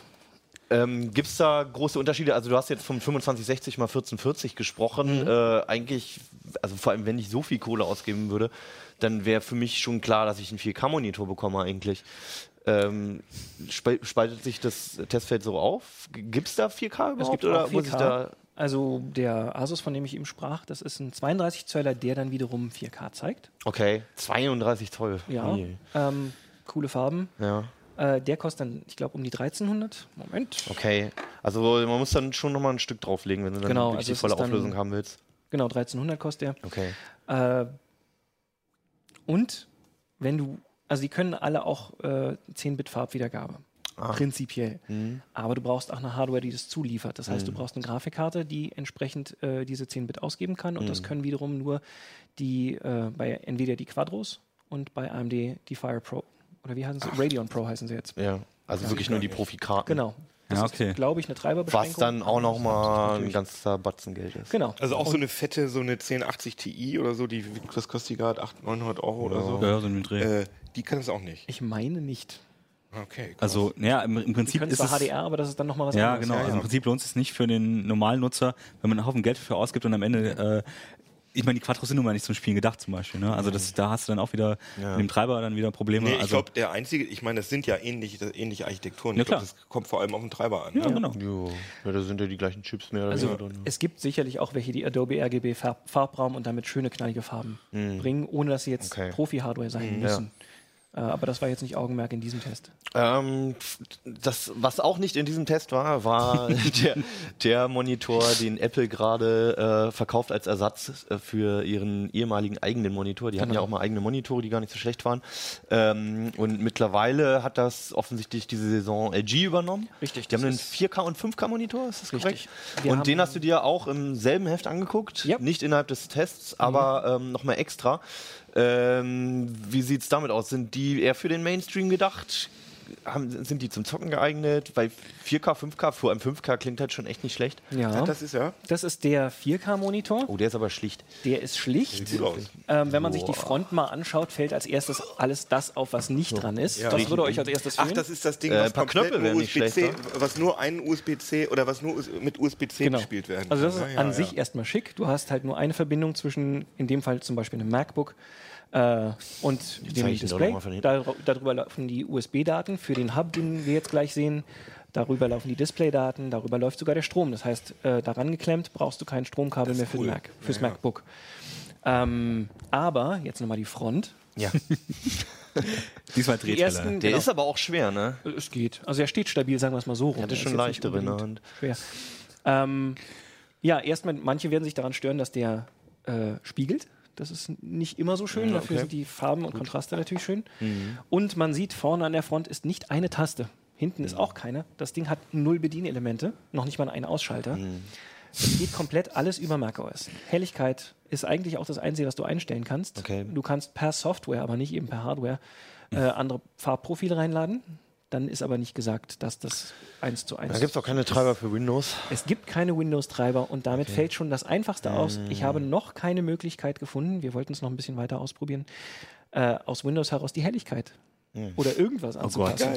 [SPEAKER 1] Ähm, Gibt es da große Unterschiede? Also du hast jetzt vom 2560 mal 1440 gesprochen.
[SPEAKER 4] Mhm.
[SPEAKER 1] Äh, eigentlich, also vor allem wenn ich so viel Kohle ausgeben würde, dann wäre für mich schon klar, dass ich einen 4K-Monitor bekomme eigentlich. Ähm, spe- spaltet sich das Testfeld so auf? Gibt es da 4K überhaupt?
[SPEAKER 4] Es gibt
[SPEAKER 1] oder
[SPEAKER 4] auch
[SPEAKER 1] muss ich
[SPEAKER 4] 4K.
[SPEAKER 1] da
[SPEAKER 4] Also der Asus, von dem ich eben sprach, das ist ein 32 Zöller, der dann wiederum 4K zeigt.
[SPEAKER 1] Okay, 32 Zoll.
[SPEAKER 4] Ja,
[SPEAKER 1] Nee.
[SPEAKER 4] ähm, coole Farben.
[SPEAKER 1] Ja.
[SPEAKER 4] Äh, der kostet dann, ich glaube, um die 1300. Moment.
[SPEAKER 1] Okay. Also man muss dann schon nochmal ein Stück drauflegen, wenn du dann
[SPEAKER 4] Genau,
[SPEAKER 1] wirklich
[SPEAKER 4] also
[SPEAKER 1] die volle
[SPEAKER 4] ist dann-
[SPEAKER 1] Auflösung haben willst.
[SPEAKER 4] Genau, 1300 kostet
[SPEAKER 1] Okay.
[SPEAKER 4] der. Äh, und wenn du, also die können alle auch äh, 10-Bit Farbwiedergabe.
[SPEAKER 1] Ah.
[SPEAKER 4] Prinzipiell.
[SPEAKER 1] Mhm.
[SPEAKER 4] Aber du brauchst auch eine Hardware, die das zuliefert. Das heißt, du brauchst eine Grafikkarte, die entsprechend äh, diese 10-Bit ausgeben kann. Und
[SPEAKER 1] Mhm.
[SPEAKER 4] das können wiederum nur die äh, bei Nvidia die Quadros und bei AMD die Fire Pro. Oder wie heißen sie? Radeon Pro heißen sie jetzt.
[SPEAKER 1] Ja. Also wirklich nur die Profikarten.
[SPEAKER 4] Genau. Das
[SPEAKER 5] Ja, okay.
[SPEAKER 4] ist, glaube ich, eine Treiberbeschränkung.
[SPEAKER 1] Was dann auch nochmal ein ganzer Batzen Geld ist.
[SPEAKER 4] Genau.
[SPEAKER 3] Also auch so eine fette, so eine 1080 Ti oder so, die, das kostet die gerade 800, 900 Euro oder so.
[SPEAKER 5] Ja, so ein Dreh.
[SPEAKER 3] Äh, die kann es auch nicht.
[SPEAKER 4] Ich meine nicht.
[SPEAKER 3] Okay. krass.
[SPEAKER 5] Also, ja, im, im Prinzip ist
[SPEAKER 4] zwar
[SPEAKER 5] es.
[SPEAKER 4] HDR, aber das ist dann nochmal was
[SPEAKER 5] Ja,
[SPEAKER 4] anderes.
[SPEAKER 5] genau. Also Im Prinzip lohnt es sich nicht für den normalen Nutzer, wenn man einen Haufen Geld dafür ausgibt und am Ende, äh, ich meine, die Quattros sind nun mal nicht zum Spielen gedacht zum Beispiel. Ne? Also das, da hast du dann auch wieder
[SPEAKER 1] Ja.
[SPEAKER 5] mit dem Treiber dann wieder Probleme.
[SPEAKER 3] Nee, ich
[SPEAKER 5] also,
[SPEAKER 3] glaube, der einzige, ich meine, das sind ja ähnliche, ähnliche Architekturen.
[SPEAKER 5] Ja,
[SPEAKER 3] ich glaube,
[SPEAKER 5] klar.
[SPEAKER 3] das kommt vor allem auf den Treiber an.
[SPEAKER 5] ja,
[SPEAKER 3] ne?
[SPEAKER 5] genau.
[SPEAKER 1] Jo. Ja, da sind ja die gleichen Chips mehr oder
[SPEAKER 4] Also
[SPEAKER 1] weniger drin.
[SPEAKER 4] es gibt sicherlich auch welche, die Adobe RGB Farb Farbraum und damit schöne knallige Farben bringen, ohne dass sie jetzt
[SPEAKER 1] Okay.
[SPEAKER 4] Profi-Hardware sein müssen. Äh, aber das war jetzt nicht Augenmerk in diesem Test.
[SPEAKER 1] Ähm, das, was auch nicht in diesem Test war, war der, der Monitor, den Apple gerade äh, verkauft als Ersatz äh, für ihren ehemaligen eigenen Monitor. Die hatten ja
[SPEAKER 4] Genau.
[SPEAKER 1] auch mal eigene Monitore, die gar nicht so schlecht waren. Ähm, und mittlerweile hat das offensichtlich diese Saison LG übernommen.
[SPEAKER 4] Richtig,
[SPEAKER 1] Die haben einen 4K und 5K Monitor, ist das
[SPEAKER 4] Richtig.
[SPEAKER 1] korrekt?
[SPEAKER 4] Wir
[SPEAKER 1] und den hast du dir auch im selben Heft angeguckt,
[SPEAKER 4] Ja.
[SPEAKER 1] nicht innerhalb des Tests, aber ähm, nochmal extra. Ähm, wie sieht es damit aus? Sind die eher für den Mainstream gedacht? Haben, sind die zum Zocken geeignet? Weil 4K, 5K, vor einem 5K klingt halt schon echt nicht schlecht.
[SPEAKER 4] Ja,
[SPEAKER 3] Das ist ja.
[SPEAKER 4] das ist der 4K-Monitor.
[SPEAKER 1] Oh, der ist aber schlicht.
[SPEAKER 4] Der ist schlicht.
[SPEAKER 3] Sieht gut aus.
[SPEAKER 4] Ähm, wenn man sich die Front mal anschaut, fällt als erstes alles das auf, was nicht dran ist.
[SPEAKER 3] Ja.
[SPEAKER 4] Was würde euch als erstes
[SPEAKER 3] Ach,
[SPEAKER 4] fehlen?
[SPEAKER 3] das ist das Ding,
[SPEAKER 1] Äh,
[SPEAKER 3] was
[SPEAKER 1] ein paar
[SPEAKER 3] komplett
[SPEAKER 1] Knöpfe
[SPEAKER 3] nur
[SPEAKER 1] wären nicht
[SPEAKER 3] USB-C,
[SPEAKER 1] schlecht,
[SPEAKER 3] was nur einen USB-C oder was nur mit USB-C
[SPEAKER 4] Genau.
[SPEAKER 3] gespielt werden
[SPEAKER 4] Also das
[SPEAKER 3] kann.
[SPEAKER 4] ist
[SPEAKER 3] Ja, ja,
[SPEAKER 4] an
[SPEAKER 3] ja.
[SPEAKER 4] sich erstmal schick. Du hast halt nur eine Verbindung zwischen, in dem Fall zum Beispiel einem MacBook äh, und dem
[SPEAKER 1] ich doch
[SPEAKER 4] Display. Dar darüber laufen die USB-Daten für den Hub, den wir jetzt gleich sehen. Darüber laufen die Display-Daten, darüber läuft sogar der Strom. Das heißt, äh, daran geklemmt brauchst du kein Stromkabel mehr für
[SPEAKER 3] cool.
[SPEAKER 4] den Mac, fürs
[SPEAKER 3] Ja, ja.
[SPEAKER 4] MacBook. Ähm, aber jetzt nochmal die Front.
[SPEAKER 1] Ja.
[SPEAKER 5] Diesmal
[SPEAKER 4] Die
[SPEAKER 5] Drehteller.
[SPEAKER 4] ersten,
[SPEAKER 1] Der
[SPEAKER 4] genau.
[SPEAKER 1] ist aber auch schwer, ne?
[SPEAKER 4] Es geht. Also er steht stabil, sagen wir es mal so rum.
[SPEAKER 1] Er hatte
[SPEAKER 4] Er ist
[SPEAKER 1] schon
[SPEAKER 4] jetzt nicht
[SPEAKER 1] leichtere in der Hand.
[SPEAKER 4] Schwer. Ähm, ja, erstmal, manche werden sich daran stören, dass der äh, spiegelt. Das ist nicht immer so schön. Dafür sind die Farben und Kontraste natürlich schön.
[SPEAKER 1] Mhm.
[SPEAKER 4] Und man sieht, vorne an der Front ist nicht eine Taste. Hinten
[SPEAKER 1] Mhm.
[SPEAKER 4] ist auch keine. Das Ding hat null Bedienelemente, noch nicht mal einen Ausschalter.
[SPEAKER 1] Mhm.
[SPEAKER 4] Es geht komplett alles über macOS. Helligkeit ist eigentlich auch das Einzige, was du einstellen kannst.
[SPEAKER 1] Okay.
[SPEAKER 4] Du kannst per Software, aber nicht eben per Hardware, äh, andere Farbprofile reinladen. Dann ist aber nicht gesagt, dass das eins zu eins
[SPEAKER 1] Da gibt es auch keine Treiber für Windows.
[SPEAKER 4] es gibt keine Windows-Treiber und damit fällt schon das Einfachste aus. Ich habe noch keine Möglichkeit gefunden, wir wollten es noch ein bisschen weiter ausprobieren, äh, aus Windows heraus die Helligkeit oder irgendwas anzupassen.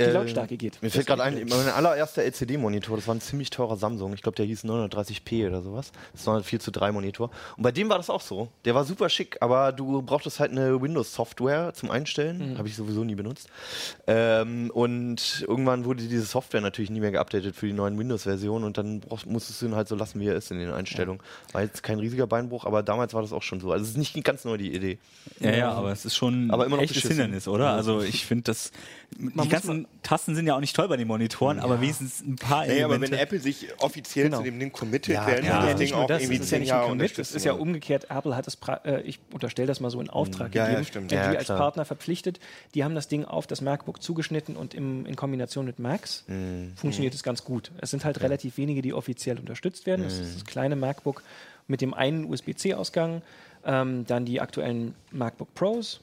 [SPEAKER 4] Die
[SPEAKER 1] Äh,
[SPEAKER 4] Lautstärke geht.
[SPEAKER 1] Mir fällt gerade ein, mein allererster LCD-Monitor, das war ein ziemlich teurer Samsung. Ich glaube, der hieß 930p oder sowas. Das war ein 4 zu 3 Monitor. Und bei dem war das auch so. Der war super schick, aber du brauchtest halt eine Windows-Software zum Einstellen. Habe ich sowieso nie benutzt. Ähm, und irgendwann wurde diese Software natürlich nie mehr geupdatet für die neuen Windows-Versionen und dann brauchst, musstest du ihn halt so lassen, wie er ist in den Einstellungen. War jetzt kein riesiger Beinbruch, aber damals war das auch schon so. Also es ist nicht ganz neu die Idee.
[SPEAKER 5] Ja, ja, aber es ist schon
[SPEAKER 1] Aber immer noch
[SPEAKER 5] echtes
[SPEAKER 1] beschissen.
[SPEAKER 5] Hindernis, oder? Also ich finde das. Die
[SPEAKER 4] muss
[SPEAKER 5] ganzen Tasten sind ja auch nicht toll bei den Monitoren, aber wenigstens ein paar
[SPEAKER 3] Naja, aber wenn Apple sich offiziell
[SPEAKER 4] Genau.
[SPEAKER 3] zu dem Ding committet,
[SPEAKER 1] Ja,
[SPEAKER 3] werden
[SPEAKER 1] ja.
[SPEAKER 3] die
[SPEAKER 4] Ja,
[SPEAKER 3] das
[SPEAKER 4] nicht
[SPEAKER 3] Ding auch
[SPEAKER 4] das,
[SPEAKER 3] irgendwie
[SPEAKER 4] es ist ja
[SPEAKER 3] zehn
[SPEAKER 4] nicht ein
[SPEAKER 3] Jahre
[SPEAKER 4] Commit,
[SPEAKER 3] unterstützen.
[SPEAKER 4] ist ja umgekehrt, Apple hat es, pra- äh, ich unterstelle das mal so in Auftrag
[SPEAKER 3] Ja, ja,
[SPEAKER 4] gegeben,
[SPEAKER 3] stimmt.
[SPEAKER 4] und
[SPEAKER 1] Ja,
[SPEAKER 4] die als. Partner verpflichtet, die haben das Ding auf das MacBook zugeschnitten und im, in Kombination mit Macs
[SPEAKER 3] Mhm.
[SPEAKER 4] funktioniert es ganz gut. Es sind halt relativ wenige, die offiziell unterstützt werden. Es ist das kleine MacBook mit dem einen USB-C-Ausgang, ähm, dann die aktuellen MacBook Pros,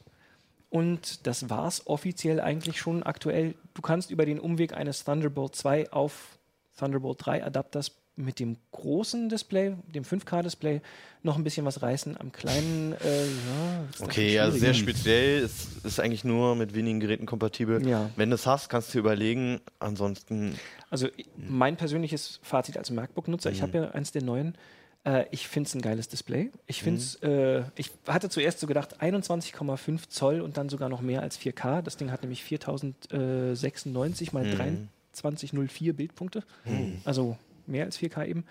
[SPEAKER 4] und das war's offiziell eigentlich schon aktuell. Du kannst über den Umweg eines Thunderbolt 2 auf Thunderbolt 3 Adapters mit dem großen Display, dem 5K-Display, noch ein bisschen was reißen. Am kleinen, äh, ja,
[SPEAKER 1] Okay, also sehr speziell. Es ist eigentlich nur mit wenigen Geräten kompatibel.
[SPEAKER 4] Ja.
[SPEAKER 1] Wenn du es hast, kannst du dir überlegen. Ansonsten
[SPEAKER 4] Also mein persönliches Fazit als MacBook-Nutzer, ich habe ja eins der neuen, äh, ich finde es ein geiles Display. Ich finde äh, ich hatte zuerst so gedacht 21,5 Zoll und dann sogar noch mehr als 4K. Das Ding hat nämlich 4096 mal 2304 Bildpunkte. Also mehr als 4K eben.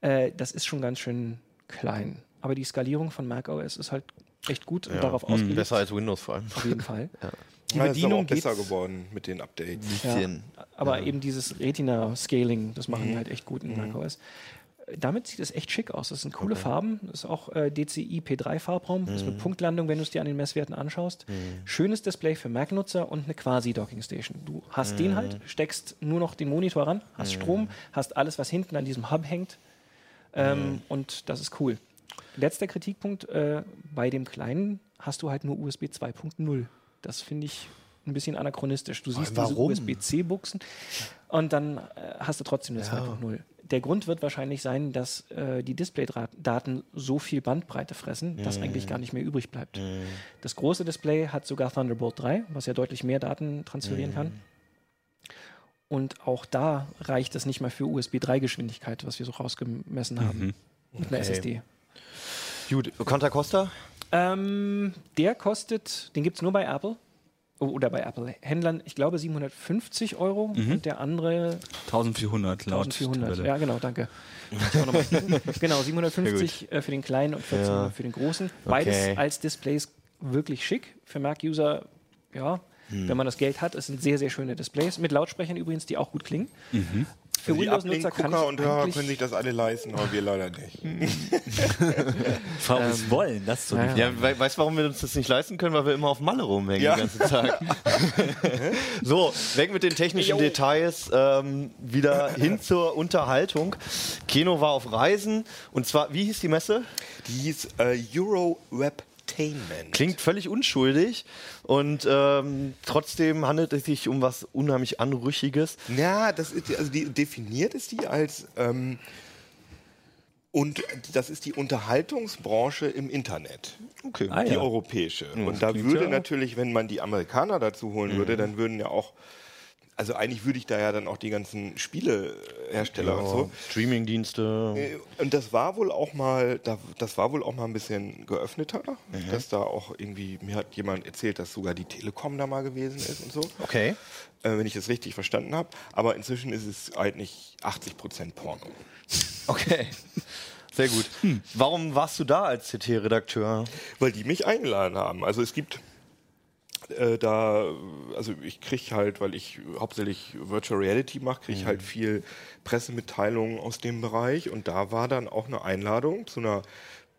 [SPEAKER 4] Äh, das ist schon ganz schön klein. Aber die Skalierung von macOS ist halt echt gut und darauf ausgelegt.
[SPEAKER 1] besser als Windows vor allem.
[SPEAKER 4] Auf jeden Fall. Die
[SPEAKER 3] Ja, ist aber
[SPEAKER 4] Bedienung
[SPEAKER 3] auch besser geworden mit den Updates.
[SPEAKER 4] ja, aber eben dieses Retina-Scaling, das machen die halt echt gut in macOS. Äh, Damit sieht es echt schick aus. Das sind coole Farben. Das ist auch äh, DCI P3-Farbraum. Das ist mit Punktlandung, wenn du es dir an den Messwerten anschaust. Schönes Display für Mac-Nutzer und eine Quasi-Docking-Station. Du hast den halt, steckst nur noch den Monitor ran, hast Strom, hast alles, was hinten an diesem Hub hängt. Ähm, Und das ist cool. Letzter Kritikpunkt: äh, Bei dem kleinen hast du halt nur USB 2.0. Das finde ich ein bisschen anachronistisch. Du siehst
[SPEAKER 1] warum?
[SPEAKER 4] diese USB-C-Buchsen und dann äh, hast du trotzdem eine 2.0. Der Grund wird wahrscheinlich sein, dass äh, die Display-Daten so viel Bandbreite fressen, dass eigentlich gar nicht mehr übrig bleibt. Das große Display hat sogar Thunderbolt 3, was ja deutlich mehr Daten transferieren kann. Und auch da reicht es nicht mal für USB 3-Geschwindigkeit, was wir so rausgemessen haben mit einer
[SPEAKER 1] Okay.
[SPEAKER 4] SSD.
[SPEAKER 1] Gut, Conta Costa?
[SPEAKER 4] Ähm, der kostet, den gibt es nur bei Apple. Oh, oder bei Apple-Händlern, ich glaube 750 Euro und der andere
[SPEAKER 5] 1400 laut
[SPEAKER 4] 1400.
[SPEAKER 5] Tabelle.
[SPEAKER 4] Ja, genau, danke. Genau, 750 äh, für den kleinen und 1400
[SPEAKER 1] Ja.
[SPEAKER 4] für den großen. Beides
[SPEAKER 1] Okay.
[SPEAKER 4] als Displays wirklich schick. Für Mac-User, ja,
[SPEAKER 1] Hm.
[SPEAKER 4] wenn man das Geld hat, es sind sehr, sehr schöne Displays. Mit Lautsprechern übrigens, die auch gut klingen. Für
[SPEAKER 3] Also
[SPEAKER 4] Windows-Nutzer kann ich
[SPEAKER 3] und Hörer können sich das alle leisten, aber wir leider nicht.
[SPEAKER 5] Frau ist wollen, das so
[SPEAKER 4] ja,
[SPEAKER 5] die
[SPEAKER 4] ja.
[SPEAKER 1] Ja, we weißt du, warum wir uns das nicht leisten können? Weil wir immer auf Malle rumhängen
[SPEAKER 3] Ja.
[SPEAKER 1] den ganzen Tag. so, weg mit den technischen
[SPEAKER 3] Jo.
[SPEAKER 1] Details, ähm, wieder hin zur Unterhaltung. Keno war auf Reisen und zwar, wie hieß die Messe?
[SPEAKER 3] Die hieß äh, Euro Webtainment.
[SPEAKER 1] Klingt völlig unschuldig und ähm, trotzdem handelt es sich um was unheimlich Anrüchiges.
[SPEAKER 3] Ja, das ist, also die definiert ist die als ähm, und das ist die Unterhaltungsbranche im Internet.
[SPEAKER 1] Okay.
[SPEAKER 5] Ah,
[SPEAKER 3] Die
[SPEAKER 5] ja.
[SPEAKER 3] europäische. und da würde
[SPEAKER 5] ja-
[SPEAKER 3] natürlich, wenn man die Amerikaner dazu holen würde, dann würden ja auch, also eigentlich würde ich da ja dann auch die ganzen Spielehersteller und so.
[SPEAKER 1] Streamingdienste.
[SPEAKER 3] Äh, Und das war wohl auch mal, da, das war wohl auch mal ein bisschen geöffneter, dass da auch irgendwie, mir hat jemand erzählt, dass sogar die Telekom da mal gewesen ist und so,
[SPEAKER 1] Okay.
[SPEAKER 3] äh, wenn ich das richtig verstanden habe. Aber inzwischen ist es eigentlich 80% Porno.
[SPEAKER 1] Okay. Sehr gut. Warum warst du da als CT-Redakteur?
[SPEAKER 3] Weil die mich eingeladen haben. Also es gibt äh, da, also ich kriege halt, weil ich hauptsächlich Virtual Reality mache, kriege ich halt viel Pressemitteilungen aus dem Bereich und da war dann auch eine Einladung zu einer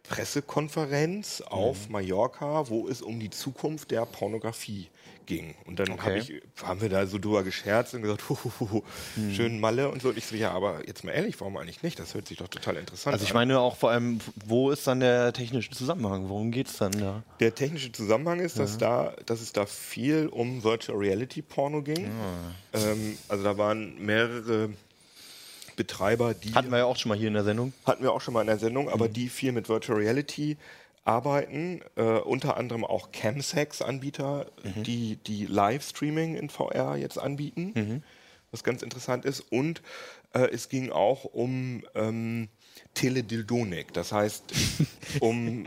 [SPEAKER 3] Pressekonferenz auf
[SPEAKER 1] Mhm.
[SPEAKER 3] Mallorca, wo es um die Zukunft der Pornografie ging. Und dann hab
[SPEAKER 1] Okay.
[SPEAKER 3] ich, haben wir da so drüber gescherzt und gesagt, huhuhu,
[SPEAKER 1] Mhm.
[SPEAKER 3] schön Malle und so. Und ich so, ja, aber jetzt mal ehrlich, warum eigentlich nicht? Das hört sich doch total interessant
[SPEAKER 1] Also ich
[SPEAKER 3] an.
[SPEAKER 1] meine auch vor allem, wo ist dann der technische Zusammenhang? Worum geht's dann da?
[SPEAKER 3] Der technische Zusammenhang ist, dass, da, dass es da viel um Virtual Reality Porno ging. Ähm, also da waren mehrere Betreiber, die
[SPEAKER 1] Hatten wir ja auch schon mal hier in der Sendung.
[SPEAKER 3] hatten wir auch schon mal in der Sendung, aber
[SPEAKER 1] Mhm.
[SPEAKER 3] die viel mit Virtual Reality arbeiten, äh, unter anderem auch Camsex-Anbieter,
[SPEAKER 1] Mhm.
[SPEAKER 3] die die Livestreaming in VR jetzt anbieten,
[SPEAKER 1] Mhm.
[SPEAKER 3] was ganz interessant ist. Und äh, es ging auch um ähm, Teledildonik, das heißt um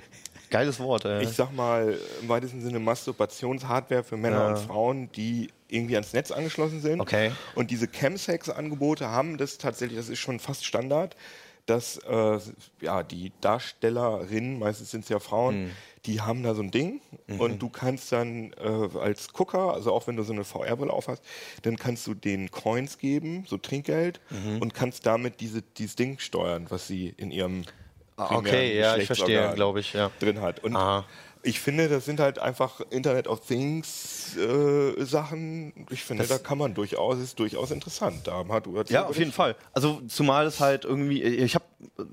[SPEAKER 1] Geiles Wort. Äh.
[SPEAKER 3] ich sag mal, im weitesten Sinne Masturbationshardware für Männer
[SPEAKER 1] Ja.
[SPEAKER 3] und Frauen, die irgendwie ans Netz angeschlossen sind.
[SPEAKER 1] Okay.
[SPEAKER 3] Und diese Chemsex-Angebote haben das tatsächlich, das ist schon fast Standard, dass äh, ja, die Darstellerinnen, meistens sind es ja Frauen,
[SPEAKER 1] Mhm.
[SPEAKER 3] die haben da so ein Ding und du kannst dann äh, als Gucker, also auch wenn du so eine VR-Brille aufhast, dann kannst du den Coins geben, so Trinkgeld,
[SPEAKER 1] Mhm.
[SPEAKER 3] und kannst damit diese, dieses Ding steuern, was sie in ihrem
[SPEAKER 1] Ah, okay, ja, ich verstehe, glaube ich, ja.
[SPEAKER 3] drin hat. Und
[SPEAKER 1] Aha.
[SPEAKER 3] Ich finde, das sind halt einfach Internet of Things äh, Sachen. Ich finde, da kann man durchaus, ist durchaus interessant. Da hat
[SPEAKER 1] Ja, auf jeden Fall. Also zumal es halt irgendwie, ich habe,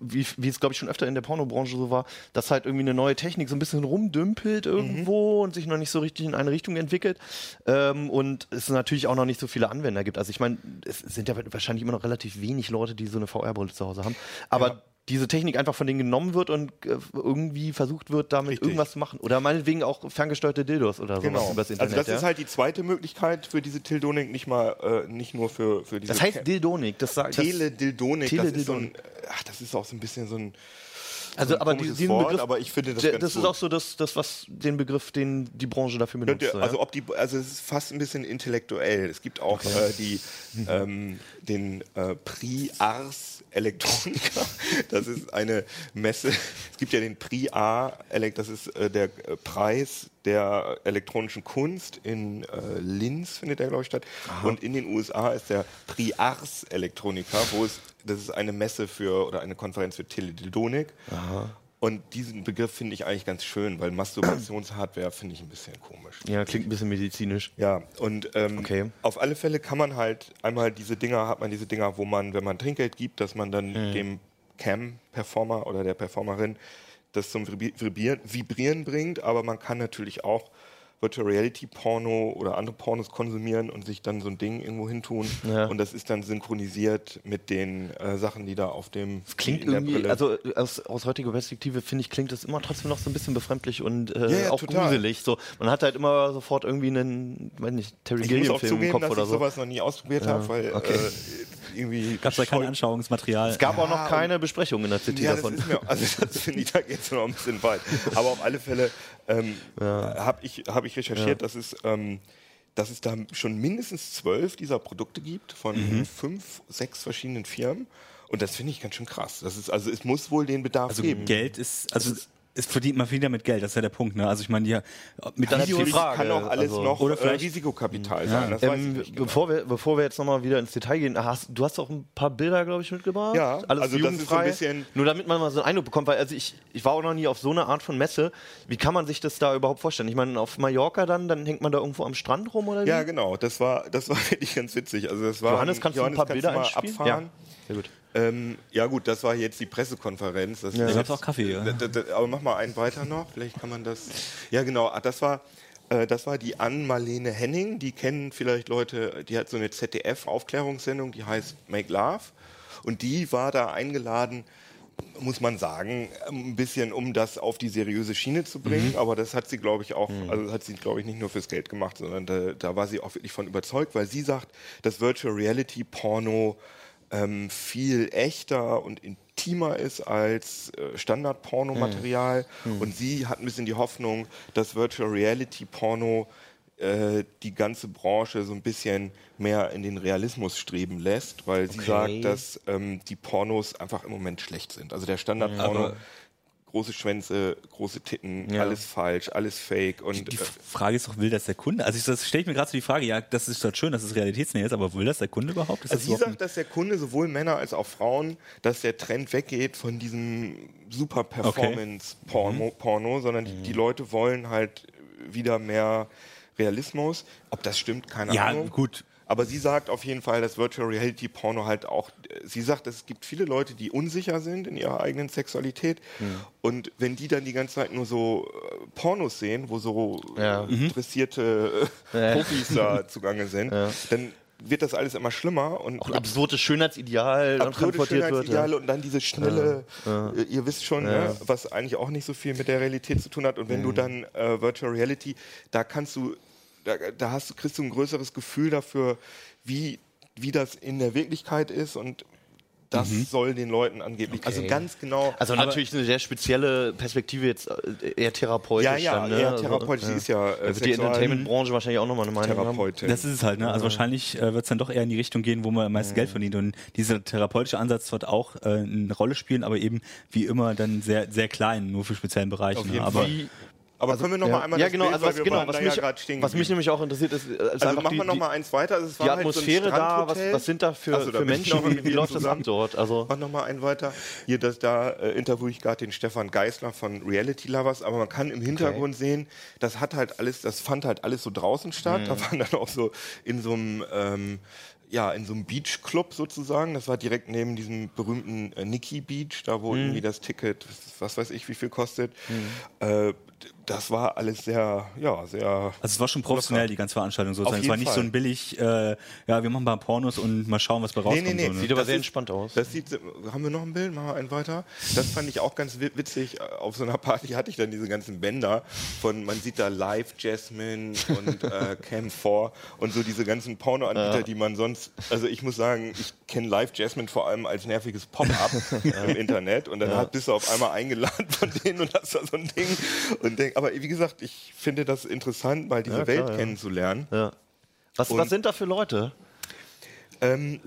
[SPEAKER 1] wie, wie es glaube ich schon öfter in der Pornobranche so war, dass halt irgendwie eine neue Technik so ein bisschen rumdümpelt irgendwo und sich noch nicht so richtig in eine Richtung entwickelt ähm, und es natürlich auch noch nicht so viele Anwender gibt. Also ich meine, es sind ja wahrscheinlich immer noch relativ wenig Leute, die so eine VR-Brille zu Hause haben, aber
[SPEAKER 3] Ja.
[SPEAKER 1] Diese Technik einfach von denen genommen wird und äh, irgendwie versucht wird, damit
[SPEAKER 3] Richtig.
[SPEAKER 1] irgendwas zu machen. Oder meinetwegen auch ferngesteuerte Dildos oder sowas
[SPEAKER 3] Genau.
[SPEAKER 1] übers Internet.
[SPEAKER 3] also das
[SPEAKER 1] ja?
[SPEAKER 3] ist halt die zweite Möglichkeit für diese Tildonik, nicht mal äh, nicht nur für, für diese
[SPEAKER 1] das heißt Dildonik, das sagt das-
[SPEAKER 3] Teledildonik. Das ist so ein,
[SPEAKER 1] Teledildonik.
[SPEAKER 3] ach, das ist auch so ein bisschen so ein
[SPEAKER 1] Also, aber die, diesen
[SPEAKER 3] Wort,
[SPEAKER 1] Begriff,
[SPEAKER 3] aber ich finde das
[SPEAKER 1] das ist
[SPEAKER 3] gut.
[SPEAKER 1] auch so das, das, was den Begriff, den die Branche dafür benutzt.
[SPEAKER 3] Ihr,
[SPEAKER 1] ja.
[SPEAKER 3] also ob die, also es ist fast ein bisschen intellektuell. Es gibt auch äh, die, ähm, den äh, Prix Ars Electronica. Das ist eine Messe. Es gibt ja den Prix A, das ist äh, der äh, Preis der elektronischen Kunst. In äh, Linz findet der, glaube ich, statt. Und in den USA ist der Prix Ars Electronica, wo es, das ist eine Messe für oder eine Konferenz für Teledildonik. Und diesen Begriff finde ich eigentlich ganz schön, weil Masturbationshardware finde ich ein bisschen komisch.
[SPEAKER 1] ja, klingt ein bisschen medizinisch.
[SPEAKER 3] Ja, und ähm,
[SPEAKER 1] Okay.
[SPEAKER 3] auf alle Fälle kann man halt einmal diese Dinger, hat man diese Dinger, wo man, wenn man Trinkgeld gibt, dass man dann
[SPEAKER 1] Mhm.
[SPEAKER 3] dem Cam-Performer oder der Performerin das zum Vibri- Vibrieren, Vibrieren bringt, aber man kann natürlich auch Virtual Reality Porno oder andere Pornos konsumieren und sich dann so ein Ding irgendwo hin tun
[SPEAKER 1] Ja.
[SPEAKER 3] und das ist dann synchronisiert mit den äh, Sachen, die da auf dem
[SPEAKER 1] Klingt
[SPEAKER 3] in der
[SPEAKER 1] irgendwie,
[SPEAKER 3] Brille-
[SPEAKER 1] also aus, aus heutiger Perspektive finde ich, klingt das immer trotzdem noch so ein bisschen befremdlich und äh,
[SPEAKER 3] Ja, ja,
[SPEAKER 1] auch
[SPEAKER 3] total.
[SPEAKER 1] gruselig. So, man hat halt immer sofort irgendwie einen, weiß nicht, Terry
[SPEAKER 3] auch
[SPEAKER 1] Gilliam-Film im Kopf
[SPEAKER 3] dass
[SPEAKER 1] oder
[SPEAKER 3] ich
[SPEAKER 1] so.
[SPEAKER 3] sowas noch nie ausprobiert habe, weil
[SPEAKER 1] okay.
[SPEAKER 3] äh, irgendwie
[SPEAKER 5] Gab es da kein Anschauungsmaterial?
[SPEAKER 1] Es gab auch
[SPEAKER 3] Ja,
[SPEAKER 1] noch keine Besprechung in der CT
[SPEAKER 3] Ja, das
[SPEAKER 1] davon.
[SPEAKER 3] ist mir, also das finde ich, da geht es noch ein bisschen weit. Aber auf alle Fälle ähm, habe ich, hab ich recherchiert, dass, es, ähm, dass es da schon mindestens zwölf dieser Produkte gibt von
[SPEAKER 1] Mhm.
[SPEAKER 3] fünf, sechs verschiedenen Firmen. Und das finde ich ganz schön krass. Das ist, also es muss wohl den Bedarf
[SPEAKER 5] Also
[SPEAKER 3] geben.
[SPEAKER 5] Geld ist, also es verdient man viel damit Geld, das ist ja der Punkt. Ne? Also ich meine, ja, mit
[SPEAKER 1] die
[SPEAKER 5] Videos,
[SPEAKER 1] Frage,
[SPEAKER 3] kann auch alles
[SPEAKER 1] also-
[SPEAKER 3] noch
[SPEAKER 5] Oder
[SPEAKER 3] äh,
[SPEAKER 5] vielleicht-
[SPEAKER 3] Risikokapital sein. Das weiß ich
[SPEAKER 1] Ähm,
[SPEAKER 3] nicht genau.
[SPEAKER 1] bevor, wir, bevor wir jetzt nochmal wieder ins Detail gehen, hast, du hast auch ein paar Bilder, glaube ich, mitgebracht.
[SPEAKER 3] Ja,
[SPEAKER 1] Alles
[SPEAKER 3] also das ist so ein
[SPEAKER 1] jugendfrei.
[SPEAKER 3] bisschen-
[SPEAKER 1] Nur damit man mal so einen Eindruck bekommt, weil also ich, ich war auch noch nie auf so eine Art von Messe. Wie kann man sich das da überhaupt vorstellen? Ich meine, auf Mallorca dann, dann hängt man da irgendwo am Strand rum oder wie?
[SPEAKER 3] Ja, genau. Das war, das war wirklich ganz witzig. Also das war
[SPEAKER 1] Johannes, kannst du ein paar Bilder
[SPEAKER 3] mal
[SPEAKER 1] einspielen?
[SPEAKER 3] abfahren?
[SPEAKER 1] Ja. Sehr gut.
[SPEAKER 3] Ähm, ja gut, das war jetzt die Pressekonferenz. Das
[SPEAKER 5] da
[SPEAKER 3] ist
[SPEAKER 5] gab es
[SPEAKER 3] jetzt-
[SPEAKER 5] auch Kaffee. Ja.
[SPEAKER 3] Aber mach mal einen weiter noch, vielleicht kann man das. Ja, genau, ah, das war, äh, das war die Ann-Marlene Henning. Die kennen vielleicht Leute, die hat so eine ZDF-Aufklärungssendung, die heißt Make Love. Und die war da eingeladen, muss man sagen, ein bisschen, um das auf die seriöse Schiene zu bringen. Aber das hat sie, glaube ich, auch, also das hat sie, glaube ich, nicht nur fürs Geld gemacht, sondern da, da war sie auch wirklich von überzeugt, weil sie sagt, dass Virtual Reality Porno ähm, viel echter und intimer ist als äh, Standard-Pornomaterial. Und sie hat ein bisschen die Hoffnung, dass Virtual Reality Porno äh, die ganze Branche so ein bisschen mehr in den Realismus streben lässt, weil sie
[SPEAKER 1] Okay.
[SPEAKER 3] sagt, dass ähm, die Pornos einfach im Moment schlecht sind. Also der Standard-Porno
[SPEAKER 5] Aber-
[SPEAKER 3] große Schwänze, große Titten,
[SPEAKER 1] Ja.
[SPEAKER 3] alles falsch, alles fake und
[SPEAKER 5] Die
[SPEAKER 3] äh,
[SPEAKER 5] Frage ist doch, will das der Kunde? Also ich, das stelle ich mir gerade so die Frage, ja, das ist doch schön, dass es realität ist, aber will das der Kunde überhaupt? Ist
[SPEAKER 3] Also sie sagt, dass der Kunde, sowohl Männer als auch Frauen, dass der Trend weggeht von diesem super Performance-Porno, Porno, sondern die, die Leute wollen halt wieder mehr Realismus. Ob das stimmt, keine
[SPEAKER 5] Ja,
[SPEAKER 3] Ahnung.
[SPEAKER 5] gut.
[SPEAKER 3] Aber sie sagt auf jeden Fall, dass Virtual Reality Porno halt auch, sie sagt, es gibt viele Leute, die unsicher sind in ihrer eigenen Sexualität. Und wenn die dann die ganze Zeit nur so äh, Pornos sehen, wo so
[SPEAKER 1] Ja.
[SPEAKER 3] äh, interessierte äh, Profis da zugange sind, dann wird das alles immer schlimmer und
[SPEAKER 1] Auch ein absurdes Schönheitsideal dann
[SPEAKER 3] absurde
[SPEAKER 1] transportiert wird.
[SPEAKER 3] Schönheitsideale
[SPEAKER 1] Ja.
[SPEAKER 3] und dann diese schnelle, äh, ihr wisst schon, ne, was eigentlich auch nicht so viel mit der Realität zu tun hat. Und wenn
[SPEAKER 1] Mhm.
[SPEAKER 3] du dann äh, Virtual Reality, da kannst du, da, da hast du, kriegst du ein größeres Gefühl dafür, wie, wie das in der Wirklichkeit ist und das soll den Leuten angeblich, also
[SPEAKER 1] Mhm. Okay.
[SPEAKER 3] ganz genau.
[SPEAKER 1] Also natürlich eine sehr spezielle Perspektive jetzt äh, eher therapeutisch.
[SPEAKER 3] ja, ja,
[SPEAKER 1] dann, ne?
[SPEAKER 3] eher
[SPEAKER 1] Also,
[SPEAKER 3] therapeutisch. Sie ist ja, äh,
[SPEAKER 1] wird die Entertainment-Branche wahrscheinlich auch nochmal eine Meinung haben.
[SPEAKER 3] Therapeutin.
[SPEAKER 5] Das ist es halt, ne? Also wahrscheinlich äh, wird es dann doch eher in die Richtung gehen, wo man am meisten Geld verdient. Und dieser therapeutische Ansatz wird auch äh, eine Rolle spielen, aber eben wie immer dann sehr, sehr klein, nur für speziellen Bereiche. Ne? aber
[SPEAKER 3] Fall. Aber können wir noch
[SPEAKER 1] ja.
[SPEAKER 3] mal einmal
[SPEAKER 1] ja,
[SPEAKER 3] das
[SPEAKER 1] genau,
[SPEAKER 3] Bild,
[SPEAKER 1] also was, genau, was, mich,
[SPEAKER 3] ja gerade stehen
[SPEAKER 1] was mich nämlich auch interessiert, ist, äh, ist
[SPEAKER 3] Also
[SPEAKER 1] einfach
[SPEAKER 3] machen
[SPEAKER 1] die,
[SPEAKER 3] wir noch mal eins weiter. Also es war
[SPEAKER 1] die
[SPEAKER 3] halt so ein
[SPEAKER 1] Atmosphäre da, was, was sind da für,
[SPEAKER 3] so, da
[SPEAKER 1] für Menschen, wie, wie läuft das ab dort? Also,
[SPEAKER 3] Mach noch mal einen weiter. Hier, das, da äh, interviewe ich gerade den Stefan Geisler von Reality Lovers, aber man kann im Hintergrund sehen, das hat halt alles, das fand halt alles so draußen statt.
[SPEAKER 1] Mhm.
[SPEAKER 3] Da waren dann auch so in so einem ähm, ja, in so einem Beachclub sozusagen. Das war direkt neben diesem berühmten äh, Nikki Beach, da
[SPEAKER 1] Mhm.
[SPEAKER 3] wo irgendwie das Ticket, was weiß ich, wie viel kostet. Äh, d- das war alles sehr, ja, sehr.
[SPEAKER 5] Also es war schon professionell, die ganze Veranstaltung sozusagen.
[SPEAKER 3] Auf
[SPEAKER 5] Es war nicht so
[SPEAKER 3] Fall.
[SPEAKER 5] ein billig, äh, ja, wir machen mal Pornos und mal schauen, was bei rauskommt.
[SPEAKER 3] nee, nee.
[SPEAKER 5] So, ne?
[SPEAKER 1] sieht aber
[SPEAKER 3] Das
[SPEAKER 1] sehr
[SPEAKER 3] ist-
[SPEAKER 1] entspannt aus.
[SPEAKER 3] Das sieht, haben wir noch ein Bild? Machen wir einen weiter. Das fand ich auch ganz wi- witzig. Auf so einer Party hatte ich dann diese ganzen Bänder von, man sieht da Live Jasmine und äh, Cam 4 und so diese ganzen Pornoanbieter, die man sonst, also ich muss sagen, ich kenne Live Jasmine vor allem als nerviges Pop-up im Internet und dann hat, bist du auf einmal eingeladen von denen und hast da so ein Ding und denk, aber wie gesagt, ich finde das interessant, mal diese
[SPEAKER 1] Ja,
[SPEAKER 3] Welt
[SPEAKER 1] klar, ja.
[SPEAKER 3] kennenzulernen.
[SPEAKER 1] Ja. Was,
[SPEAKER 3] Und-
[SPEAKER 1] was sind da für Leute?
[SPEAKER 3] Ähm,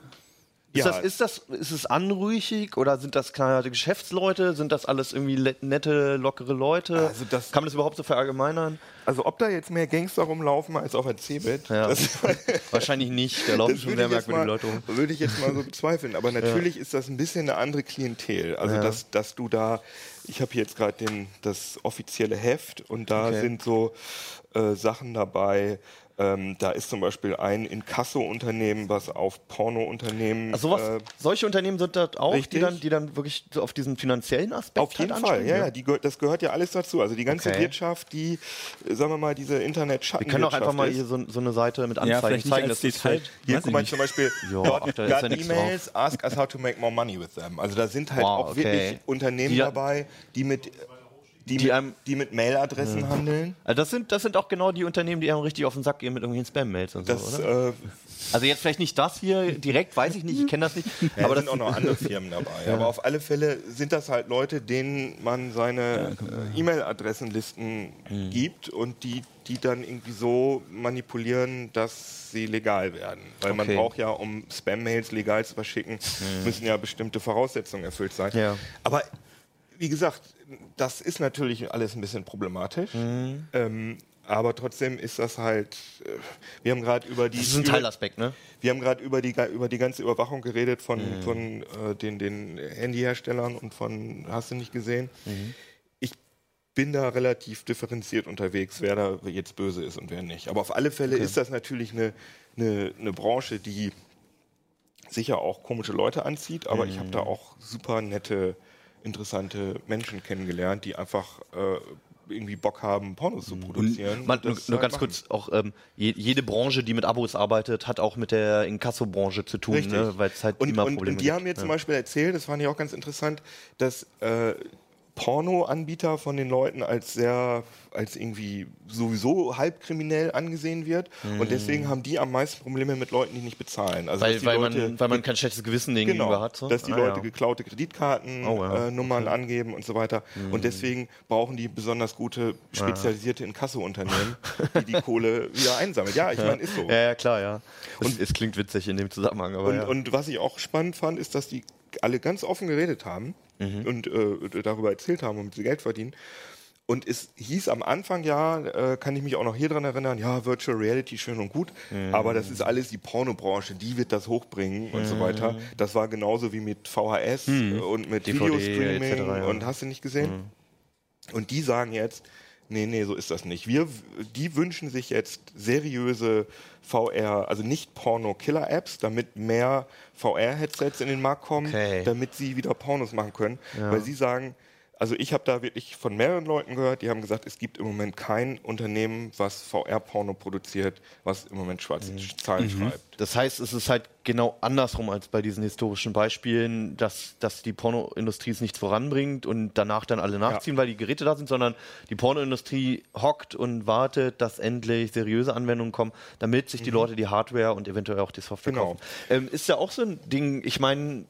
[SPEAKER 1] Ist,
[SPEAKER 3] ja,
[SPEAKER 1] das, ist, das, ist es anrüchig oder sind das kleine Geschäftsleute? Sind das alles irgendwie nette, lockere Leute?
[SPEAKER 3] Also das-
[SPEAKER 1] Kann man das überhaupt so verallgemeinern?
[SPEAKER 3] also ob da jetzt mehr Gangster rumlaufen als auf der Cebit,
[SPEAKER 1] Ja. Wahrscheinlich nicht. Da laufen schon sehr merkwürdige Leute rum.
[SPEAKER 3] würde ich jetzt mal so bezweifeln. Aber natürlich ist das ein bisschen eine andere Klientel. Also, dass, dass du da, ich habe hier jetzt gerade das offizielle Heft und da
[SPEAKER 1] Okay.
[SPEAKER 3] sind so äh, Sachen dabei. Ähm, da ist zum Beispiel ein Inkasso-Unternehmen, was auf Porno-Unternehmen.
[SPEAKER 1] Also sowas,
[SPEAKER 3] äh,
[SPEAKER 1] solche Unternehmen sind das auch, die dann, die dann wirklich so auf diesen finanziellen Aspekt
[SPEAKER 3] Auf jeden
[SPEAKER 1] halt
[SPEAKER 3] Fall, ja, ja, die, das gehört ja alles dazu. Also die ganze
[SPEAKER 1] Okay.
[SPEAKER 3] Wirtschaft, die, sagen wir mal, diese internet
[SPEAKER 1] Wir können auch einfach mal hier so, so eine Seite mit Anzeigen
[SPEAKER 5] nicht
[SPEAKER 1] zeigen. das
[SPEAKER 5] Detail.
[SPEAKER 1] halt-
[SPEAKER 3] Hier, guck mal zum Beispiel,
[SPEAKER 1] Ja,
[SPEAKER 3] got,
[SPEAKER 1] ach, da ist ja
[SPEAKER 3] got E-Mails, ask us how to make more money with them. Also da sind halt
[SPEAKER 1] Wow,
[SPEAKER 3] auch
[SPEAKER 1] okay.
[SPEAKER 3] wirklich Unternehmen
[SPEAKER 1] Die-
[SPEAKER 3] dabei, die mit, die,
[SPEAKER 1] Die
[SPEAKER 3] mit,
[SPEAKER 1] einem-
[SPEAKER 3] die mit Mailadressen handeln.
[SPEAKER 1] Also das sind, das sind auch genau die Unternehmen, die einem richtig auf den Sack gehen mit irgendwelchen Spam-Mails und so,
[SPEAKER 3] Das,
[SPEAKER 1] oder?
[SPEAKER 3] äh,
[SPEAKER 1] Also jetzt vielleicht nicht das hier direkt, weiß ich nicht, ich kenne das nicht.
[SPEAKER 3] ja,
[SPEAKER 1] aber
[SPEAKER 3] da sind auch noch andere Firmen dabei. Aber auf alle Fälle sind das halt Leute, denen man seine äh, E-Mail-Adressenlisten
[SPEAKER 1] Mhm.
[SPEAKER 3] gibt und die, die dann irgendwie so manipulieren, dass sie legal werden. Weil man
[SPEAKER 1] Okay.
[SPEAKER 3] braucht ja, um Spam-Mails legal zu verschicken, müssen ja bestimmte Voraussetzungen erfüllt sein.
[SPEAKER 1] Mhm. Ja.
[SPEAKER 3] Aber wie gesagt, das ist natürlich alles ein bisschen problematisch.
[SPEAKER 1] Mhm.
[SPEAKER 3] Ähm, aber trotzdem ist das halt, äh, wir haben gerade über die...
[SPEAKER 1] das ist ein Teilaspekt, ne?
[SPEAKER 3] wir haben gerade über die, über die ganze Überwachung geredet von,
[SPEAKER 1] Mhm.
[SPEAKER 3] von äh, den, den Handyherstellern und von, hast du nicht gesehen?
[SPEAKER 1] Mhm.
[SPEAKER 3] Ich bin da relativ differenziert unterwegs, wer da jetzt böse ist und wer nicht. Aber auf alle Fälle ist das natürlich eine, eine, eine Branche, die sicher auch komische Leute anzieht, aber ich habe
[SPEAKER 1] Mhm.
[SPEAKER 3] da auch super nette, interessante Menschen kennengelernt, die einfach äh, irgendwie Bock haben, Pornos zu produzieren.
[SPEAKER 1] Man, nur, nur
[SPEAKER 3] halt
[SPEAKER 1] ganz
[SPEAKER 3] machen.
[SPEAKER 1] kurz, auch ähm, je, jede Branche, die mit Abos arbeitet, hat auch mit der Inkasso-Branche zu tun, ne? weil es halt
[SPEAKER 3] und,
[SPEAKER 1] immer
[SPEAKER 3] und,
[SPEAKER 1] Probleme
[SPEAKER 3] und die
[SPEAKER 1] gibt.
[SPEAKER 3] haben mir zum
[SPEAKER 1] ja.
[SPEAKER 3] Beispiel erzählt, das fand ich auch ganz interessant, dass äh, Porno-Anbieter von den Leuten als sehr, als irgendwie sowieso halbkriminell angesehen wird. Und deswegen haben die am meisten Probleme mit Leuten, die nicht bezahlen. Also,
[SPEAKER 1] Mhm. Weil, weil,
[SPEAKER 3] Leute,
[SPEAKER 1] man, weil man kein schlechtes Gewissen denen
[SPEAKER 3] Genau,
[SPEAKER 1] gegenüber hat. So?
[SPEAKER 3] dass die
[SPEAKER 1] Ah,
[SPEAKER 3] Leute
[SPEAKER 1] ja.
[SPEAKER 3] geklaute Kreditkartennummern
[SPEAKER 1] Oh, ja.
[SPEAKER 3] äh, Nummern angeben und so weiter.
[SPEAKER 1] Mhm.
[SPEAKER 3] Und deswegen brauchen die besonders gute, spezialisierte Inkasso-Unternehmen, die die Kohle wieder einsammeln. Ja, ich meine, ist so.
[SPEAKER 1] Ja, ja, klar, ja. Es, es klingt witzig in dem Zusammenhang, aber
[SPEAKER 3] Und, und was ich auch spannend fand, ist, dass die alle ganz offen geredet haben und äh, darüber erzählt haben, womit sie Geld verdienen. Und es hieß am Anfang ja, äh, kann ich mich auch noch hier dran erinnern, ja, Virtual Reality schön und gut, aber das ist alles die Pornobranche, die wird das hochbringen und so weiter. Das war genauso wie mit VHS äh, und mit
[SPEAKER 1] DVD
[SPEAKER 3] Videostreaming
[SPEAKER 1] etc., ja.
[SPEAKER 3] und hast du nicht gesehen? Und die sagen jetzt, nee, nee, so ist das nicht. Wir, die wünschen sich jetzt seriöse VR, also nicht Porno-Killer-Apps, damit mehr VR-Headsets in den Markt kommen,
[SPEAKER 1] Okay.
[SPEAKER 3] damit sie wieder Pornos machen können. Weil sie sagen, also ich habe da wirklich von mehreren Leuten gehört, die haben gesagt, es gibt im Moment kein Unternehmen, was VR-Porno produziert, was im Moment schwarze Zahlen schreibt.
[SPEAKER 1] Das heißt, es ist halt genau andersrum als bei diesen historischen Beispielen, dass, dass die Pornoindustrie es nichts voranbringt und danach dann alle nachziehen, weil die Geräte da sind, sondern die Pornoindustrie hockt und wartet, dass endlich seriöse Anwendungen kommen, damit sich die Leute die Hardware und eventuell auch die Software
[SPEAKER 3] Mhm. Genau.
[SPEAKER 1] kaufen. Ähm, ist ja auch so ein Ding, ich meine,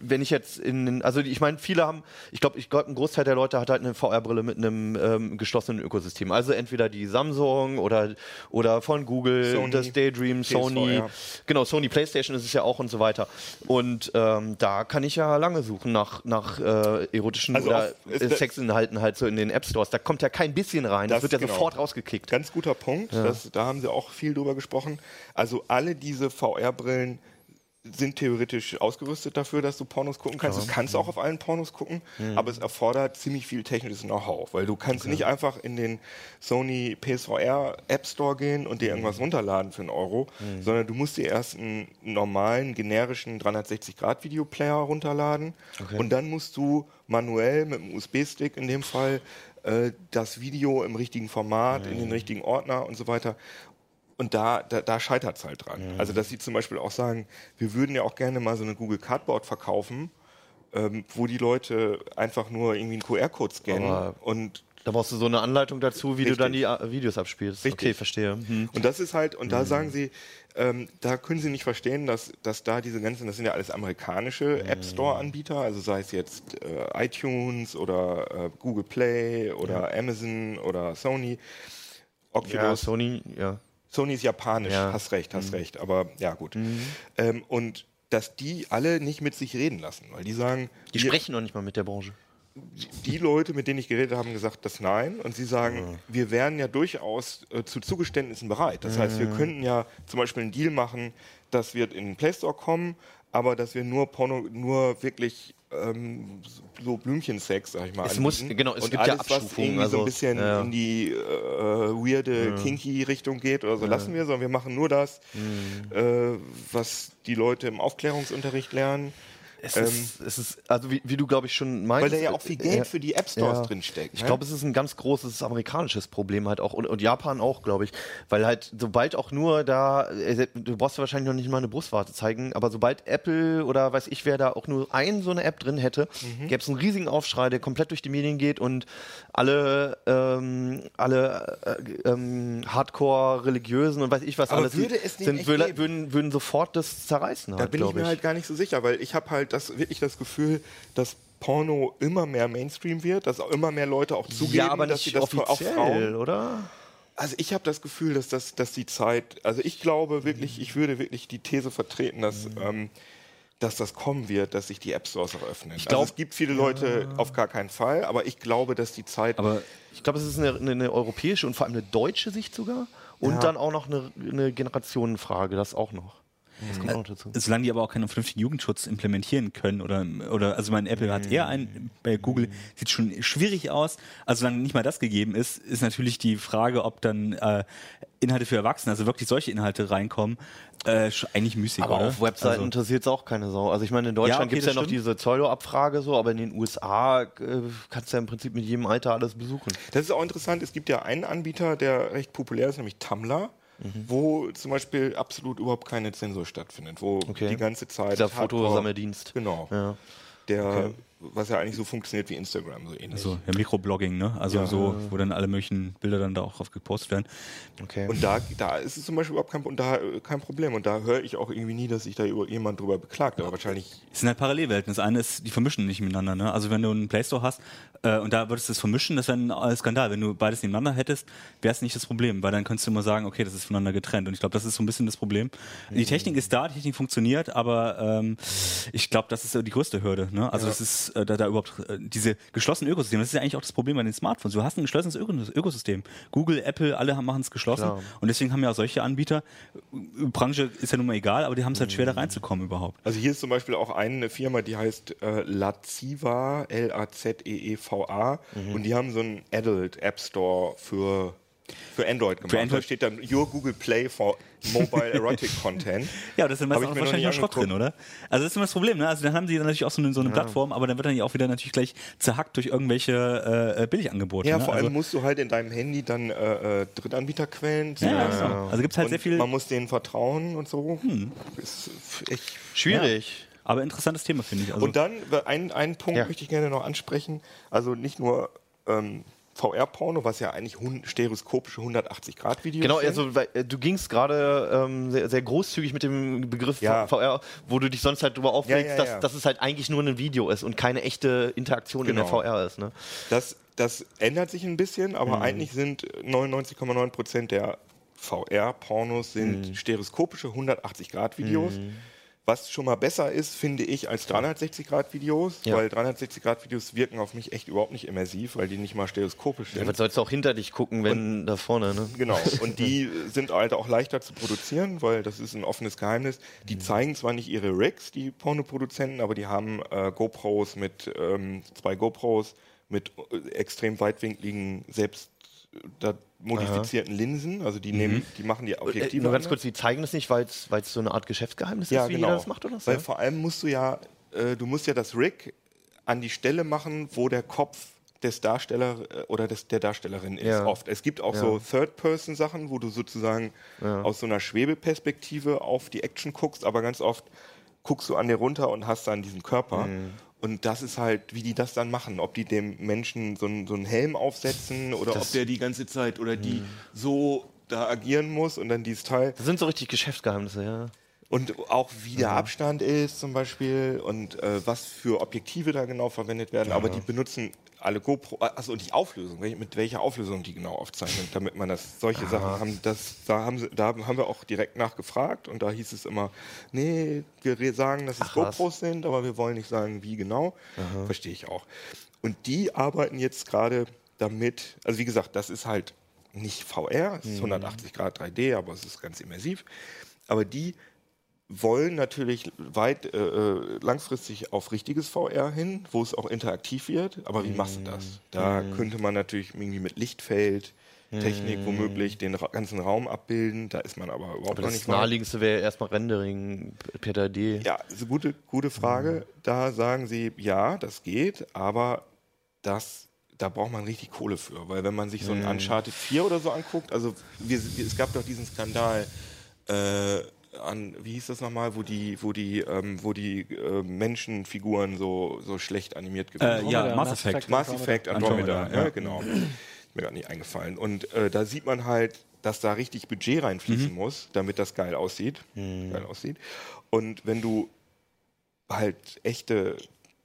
[SPEAKER 1] wenn ich jetzt in, den- also ich meine, viele haben, ich glaube, ich glaube, ein Großteil der Leute hat halt eine VR-Brille mit einem ähm, geschlossenen Ökosystem. Also entweder die Samsung oder, oder von Google,
[SPEAKER 3] Sony,
[SPEAKER 1] das Daydream, Sony,
[SPEAKER 3] PSVR.
[SPEAKER 1] genau, Sony PlayStation ist es ja auch und so weiter. Und ähm, da kann ich ja lange suchen nach, nach äh, erotischen
[SPEAKER 3] Also
[SPEAKER 1] oder Sexinhalten halt so in den App Stores. Da kommt ja kein bisschen rein. Das,
[SPEAKER 3] Das
[SPEAKER 1] wird ja
[SPEAKER 3] genau.
[SPEAKER 1] sofort rausgekickt.
[SPEAKER 3] Ganz guter Punkt. Das, da haben sie auch viel drüber gesprochen. Also alle diese VR-Brillen sind theoretisch ausgerüstet dafür, dass du Pornos gucken kannst. Du kannst auch auf allen Pornos gucken, aber es erfordert ziemlich viel technisches Know-how, weil du kannst nicht einfach in den Sony PSVR App Store gehen und dir irgendwas runterladen für einen Euro, sondern du musst dir erst einen normalen, generischen 360-Grad-Videoplayer runterladen. Und dann musst du manuell mit einem USB-Stick in dem Fall äh, das Video im richtigen Format, in den richtigen Ordner und so weiter. Und da, da, da scheitert es halt dran. Also, dass sie zum Beispiel auch sagen, wir würden ja auch gerne mal so eine Google Cardboard verkaufen, ähm, wo die Leute einfach nur irgendwie einen QR-Code scannen
[SPEAKER 1] Aber-
[SPEAKER 3] und
[SPEAKER 1] Da brauchst du so eine Anleitung dazu, wie
[SPEAKER 3] Richtig.
[SPEAKER 1] du dann die äh, Videos abspielst.
[SPEAKER 3] Richtig.
[SPEAKER 1] Okay, verstehe. Hm.
[SPEAKER 3] Und das ist halt, und
[SPEAKER 1] Mhm.
[SPEAKER 3] da sagen sie, ähm, da können sie nicht verstehen, dass, dass da diese ganzen, das sind ja alles amerikanische
[SPEAKER 1] Mhm.
[SPEAKER 3] App Store-Anbieter, also sei es jetzt äh, iTunes oder äh, Google Play oder Amazon oder Sony. Oculus,
[SPEAKER 1] Ja, Sony, ja.
[SPEAKER 3] Sony ist japanisch,
[SPEAKER 1] Ja. Mhm.
[SPEAKER 3] hast recht, hast recht, aber ja gut. Ähm, und dass die alle nicht mit sich reden lassen, weil die sagen,
[SPEAKER 1] Die
[SPEAKER 3] wir-
[SPEAKER 1] sprechen noch nicht mal mit der Branche.
[SPEAKER 3] die Leute, mit denen ich geredet habe, haben gesagt, das nein. Und sie sagen, wir wären ja durchaus äh, zu Zugeständnissen bereit. Das heißt, wir könnten ja zum Beispiel einen Deal machen, dass wir in den Play Store kommen, aber dass wir nur Porno, nur wirklich ähm, so Blümchensex, sag ich mal,
[SPEAKER 1] Es muss- genau, es
[SPEAKER 3] Und
[SPEAKER 1] gibt ja
[SPEAKER 3] alles, was
[SPEAKER 1] Abstufungen,
[SPEAKER 3] so
[SPEAKER 1] also,
[SPEAKER 3] ein bisschen
[SPEAKER 1] ja.
[SPEAKER 3] in die äh, weirde, kinky Richtung geht oder so, lassen wir, sondern wir machen nur das,
[SPEAKER 1] Mhm.
[SPEAKER 3] äh, was die Leute im Aufklärungsunterricht lernen.
[SPEAKER 1] Es,
[SPEAKER 3] Ähm,
[SPEAKER 1] ist, es ist, also wie, wie du, glaube ich, schon meinst.
[SPEAKER 3] Weil da ja auch viel Geld
[SPEAKER 1] äh,
[SPEAKER 3] für die App Stores
[SPEAKER 1] ja.
[SPEAKER 3] drinsteckt.
[SPEAKER 1] Ich
[SPEAKER 3] ne?
[SPEAKER 1] glaube, es ist ein ganz großes amerikanisches Problem halt auch und, und Japan auch, glaube ich. Weil halt, sobald auch nur da, äh, du brauchst ja wahrscheinlich noch nicht mal eine Brustwarte zeigen, aber sobald Apple oder weiß ich wer da auch nur ein so eine App drin hätte,
[SPEAKER 3] Mhm.
[SPEAKER 1] gäbe es einen riesigen Aufschrei, der komplett durch die Medien geht und alle, ähm, alle äh, ähm, Hardcore-Religiösen und weiß ich was
[SPEAKER 3] Aber
[SPEAKER 1] alles
[SPEAKER 3] würde es nicht
[SPEAKER 1] sind, würden, würden, würden sofort das zerreißen
[SPEAKER 3] Da
[SPEAKER 1] halt,
[SPEAKER 3] bin ich mir halt gar nicht so sicher, weil ich habe halt das, wirklich das Gefühl, dass Porno immer mehr Mainstream wird, dass auch immer mehr Leute auch zugeben,
[SPEAKER 1] ja, aber
[SPEAKER 3] dass sie das auch Frauen.
[SPEAKER 1] oder?
[SPEAKER 3] Also ich habe das Gefühl, dass das, dass die Zeit, also ich glaube wirklich, ich würde wirklich die These vertreten, dass,
[SPEAKER 1] Mhm.
[SPEAKER 3] ähm, dass das kommen wird, dass sich die App Stores auch öffnen.
[SPEAKER 1] glaub-
[SPEAKER 3] also es gibt viele Leute auf gar keinen Fall, aber ich glaube, dass die Zeit
[SPEAKER 5] Aber
[SPEAKER 1] Ich glaube, es ist eine, eine, eine europäische und vor allem eine deutsche Sicht sogar. Und dann auch noch eine, eine Generationenfrage, das auch noch. Das kommt auch noch dazu.
[SPEAKER 5] solange die aber auch keinen vernünftigen Jugendschutz implementieren können oder, oder also mein Apple hat eher einen, bei Google sieht schon schwierig aus. Also solange nicht mal das gegeben ist, ist natürlich die Frage, ob dann äh, Inhalte für Erwachsene, also wirklich solche Inhalte reinkommen, äh, eigentlich müßig,
[SPEAKER 1] Aber
[SPEAKER 5] oder?
[SPEAKER 1] auf Webseiten
[SPEAKER 5] Also,
[SPEAKER 1] interessiert es auch keine Sau. Also ich meine, in Deutschland
[SPEAKER 5] Ja, okay,
[SPEAKER 1] gibt es ja noch diese Pseudo-Abfrage so, aber in den USA äh, kannst du ja im Prinzip mit jedem Alter alles besuchen.
[SPEAKER 3] Das ist auch interessant. Es gibt ja einen Anbieter, der recht populär ist, nämlich Tumblr,
[SPEAKER 1] Mhm.
[SPEAKER 3] wo zum Beispiel absolut überhaupt keine Zensur stattfindet, wo
[SPEAKER 1] Okay.
[SPEAKER 3] die ganze Zeit
[SPEAKER 1] Dieser
[SPEAKER 3] Hardcore-
[SPEAKER 1] Fotosammeldienst.
[SPEAKER 3] Genau.
[SPEAKER 1] Ja.
[SPEAKER 3] Der was ja eigentlich so funktioniert wie Instagram, so ähnlich.
[SPEAKER 5] Also ja, Mikroblogging, ne? Also
[SPEAKER 3] Ja.
[SPEAKER 5] so, wo dann alle möglichen Bilder dann da auch drauf gepostet werden.
[SPEAKER 1] Okay.
[SPEAKER 3] Und da, da ist es zum Beispiel überhaupt kein, und da, kein Problem. Und da höre ich auch irgendwie nie, dass sich da über jemand drüber beklagt. Aber wahrscheinlich
[SPEAKER 5] Es sind halt Parallelwelten. Das eine ist, die vermischen nicht miteinander. Ne? Also wenn du einen Play Store hast äh, und da würdest du es vermischen, das wäre ein äh, Skandal. Wenn du beides nebeneinander hättest, wäre es nicht das Problem, weil dann könntest du immer sagen, okay, das ist voneinander getrennt. Und ich glaube, das ist so ein bisschen das Problem. Die Technik ist da, die Technik funktioniert, aber ähm, ich glaube, das ist die größte Hürde. Ne? Also das ist äh, da, da überhaupt äh, diese geschlossenen Ökosysteme. Das ist ja eigentlich auch das Problem bei den Smartphones. Du hast ein geschlossenes Öko- Ökosystem. Google, Apple, alle machen es geschlossen.
[SPEAKER 1] Klar.
[SPEAKER 5] Und deswegen haben ja auch solche Anbieter, äh, Branche ist ja nun mal egal, aber die haben es halt schwer da reinzukommen überhaupt.
[SPEAKER 3] Also hier ist zum Beispiel auch eine Firma, die heißt äh, Laziva, L-A-Z-E-E-V-A und die haben so einen Adult App Store für, für Android gemacht.
[SPEAKER 5] Android-
[SPEAKER 3] Da steht dann Your Google Play for Mobile Erotic Content.
[SPEAKER 5] Ja, aber das ist
[SPEAKER 3] ich
[SPEAKER 5] auch wahrscheinlich noch Schrott drin, oder? Also das ist immer das Problem, ne? Also dann haben sie dann natürlich auch so eine, so eine Plattform, aber dann wird dann ja auch wieder natürlich gleich zerhackt durch irgendwelche äh, äh, Billigangebote.
[SPEAKER 3] Ja,
[SPEAKER 5] ne?
[SPEAKER 3] vor allem
[SPEAKER 5] also,
[SPEAKER 3] musst du halt in deinem Handy dann äh, äh, Drittanbieterquellen
[SPEAKER 5] ja, ja,
[SPEAKER 3] zulassen.
[SPEAKER 5] genau. Also gibt's halt
[SPEAKER 3] und
[SPEAKER 5] sehr viel,
[SPEAKER 3] Man muss denen vertrauen und so. Ist echt
[SPEAKER 1] Schwierig.
[SPEAKER 5] aber interessantes Thema, finde ich. Also,
[SPEAKER 3] Und dann ein, einen Punkt
[SPEAKER 1] Ja.
[SPEAKER 3] möchte ich gerne noch ansprechen. Also nicht nur ähm, VR-Porno, was ja eigentlich stereoskopische 180-Grad-Videos
[SPEAKER 1] Genau,
[SPEAKER 3] sind.
[SPEAKER 1] also weil, äh, du gingst gerade ähm, sehr, sehr großzügig mit dem Begriff
[SPEAKER 3] Ja.
[SPEAKER 1] VR, wo du dich sonst halt drüber aufregst,
[SPEAKER 3] ja, ja.
[SPEAKER 1] Dass, dass es halt eigentlich nur ein Video ist und keine echte Interaktion in der
[SPEAKER 3] Genau.
[SPEAKER 1] VR ist. Ne?
[SPEAKER 3] Das, das ändert sich ein bisschen, aber
[SPEAKER 1] Mhm.
[SPEAKER 3] eigentlich sind 99,9 Prozent der VR-Pornos sind
[SPEAKER 1] Mhm.
[SPEAKER 3] stereoskopische 180-Grad-Videos. Was schon mal besser ist, finde ich, als 360-Grad-Videos,
[SPEAKER 1] Ja.
[SPEAKER 3] weil 360-Grad-Videos wirken auf mich echt überhaupt nicht immersiv, weil die nicht mal stereoskopisch
[SPEAKER 1] Ja,
[SPEAKER 3] sind.
[SPEAKER 1] was sollst du auch hinter dich gucken, wenn da vorne, ne?
[SPEAKER 3] Genau. Und die sind halt auch leichter zu produzieren, weil das ist ein offenes Geheimnis. Die
[SPEAKER 1] Mhm.
[SPEAKER 3] zeigen zwar nicht ihre Rigs, die Pornoproduzenten, aber die haben äh, GoPros mit ähm, zwei GoPros mit äh, extrem weitwinkligen, selbst da modifizierten Linsen. Also die nehmen, die machen die
[SPEAKER 1] Äh,
[SPEAKER 3] Objektive.
[SPEAKER 1] nur ganz kurz, die zeigen das nicht, weil es so eine Art Geschäftsgeheimnis
[SPEAKER 3] ja,
[SPEAKER 1] ist, wie
[SPEAKER 3] genau.
[SPEAKER 1] jeder das macht, oder? so?
[SPEAKER 3] Weil vor allem musst du ja, äh, du musst ja das Rig an die Stelle machen, wo der Kopf des Darsteller äh, oder des, der Darstellerin ist
[SPEAKER 1] Ja.
[SPEAKER 3] oft. Es gibt auch
[SPEAKER 1] Ja.
[SPEAKER 3] so Third-Person-Sachen, wo du sozusagen aus so einer Schwebeperspektive auf die Action guckst, aber ganz oft guckst du an dir runter und hast dann diesen Körper.
[SPEAKER 1] Mhm.
[SPEAKER 3] Und das ist halt, wie die das dann machen. Ob die dem Menschen so, einen- so einen Helm aufsetzen oder ob der die ganze Zeit oder die so da agieren muss und dann dieses Teil.
[SPEAKER 1] das sind so richtig Geschäftsgeheimnisse, ja.
[SPEAKER 3] Und auch wie der Abstand ist zum Beispiel und äh, was für Objektive da genau verwendet werden. Aber die benutzen alle GoPro, also und die Auflösung, mit welcher Auflösung die genau aufzeichnen, damit man das, solche Sachen haben, das, da haben sie, da haben wir auch direkt nachgefragt und da hieß es immer, nee, wir sagen, dass es
[SPEAKER 1] Ach, was.
[SPEAKER 3] GoPros sind, aber wir wollen nicht sagen, wie genau. Verstehe ich auch. Und die arbeiten jetzt gerade damit, also wie gesagt, das ist halt nicht VR, es ist 180 Grad 3D, aber es ist ganz immersiv. Aber die wollen natürlich weit äh, äh, langfristig auf richtiges VR hin, wo es auch interaktiv wird. Aber wie machst du das? Da könnte man natürlich irgendwie mit Lichtfeld, Technik womöglich den ganzen Raum abbilden. Da ist man aber überhaupt
[SPEAKER 1] Aber
[SPEAKER 3] noch
[SPEAKER 1] das
[SPEAKER 3] nicht weit.
[SPEAKER 1] naheliegendste wäre erstmal Rendering per 3D.
[SPEAKER 3] Ja, ist eine gute, gute Frage. Da sagen sie, ja, das geht, aber das, da braucht man richtig Kohle für. Weil wenn man sich so ein Uncharted 4 oder so anguckt, also wir, es gab doch diesen Skandal, äh, an, wie hieß das nochmal, wo die, wo die, ähm, wo die äh, Menschenfiguren so, so schlecht animiert gewesen
[SPEAKER 5] Äh,
[SPEAKER 3] sind.
[SPEAKER 5] ja,
[SPEAKER 4] Andromeda,
[SPEAKER 5] Mass Effect.
[SPEAKER 3] Mass Effect Andromeda,
[SPEAKER 5] Andromeda,
[SPEAKER 3] ja,
[SPEAKER 5] ja.
[SPEAKER 3] genau. Ist mir gar nicht eingefallen. Und äh, da sieht man halt, dass da richtig Budget reinfließen muss, damit das geil aussieht. Geil aussieht. Und wenn du halt echte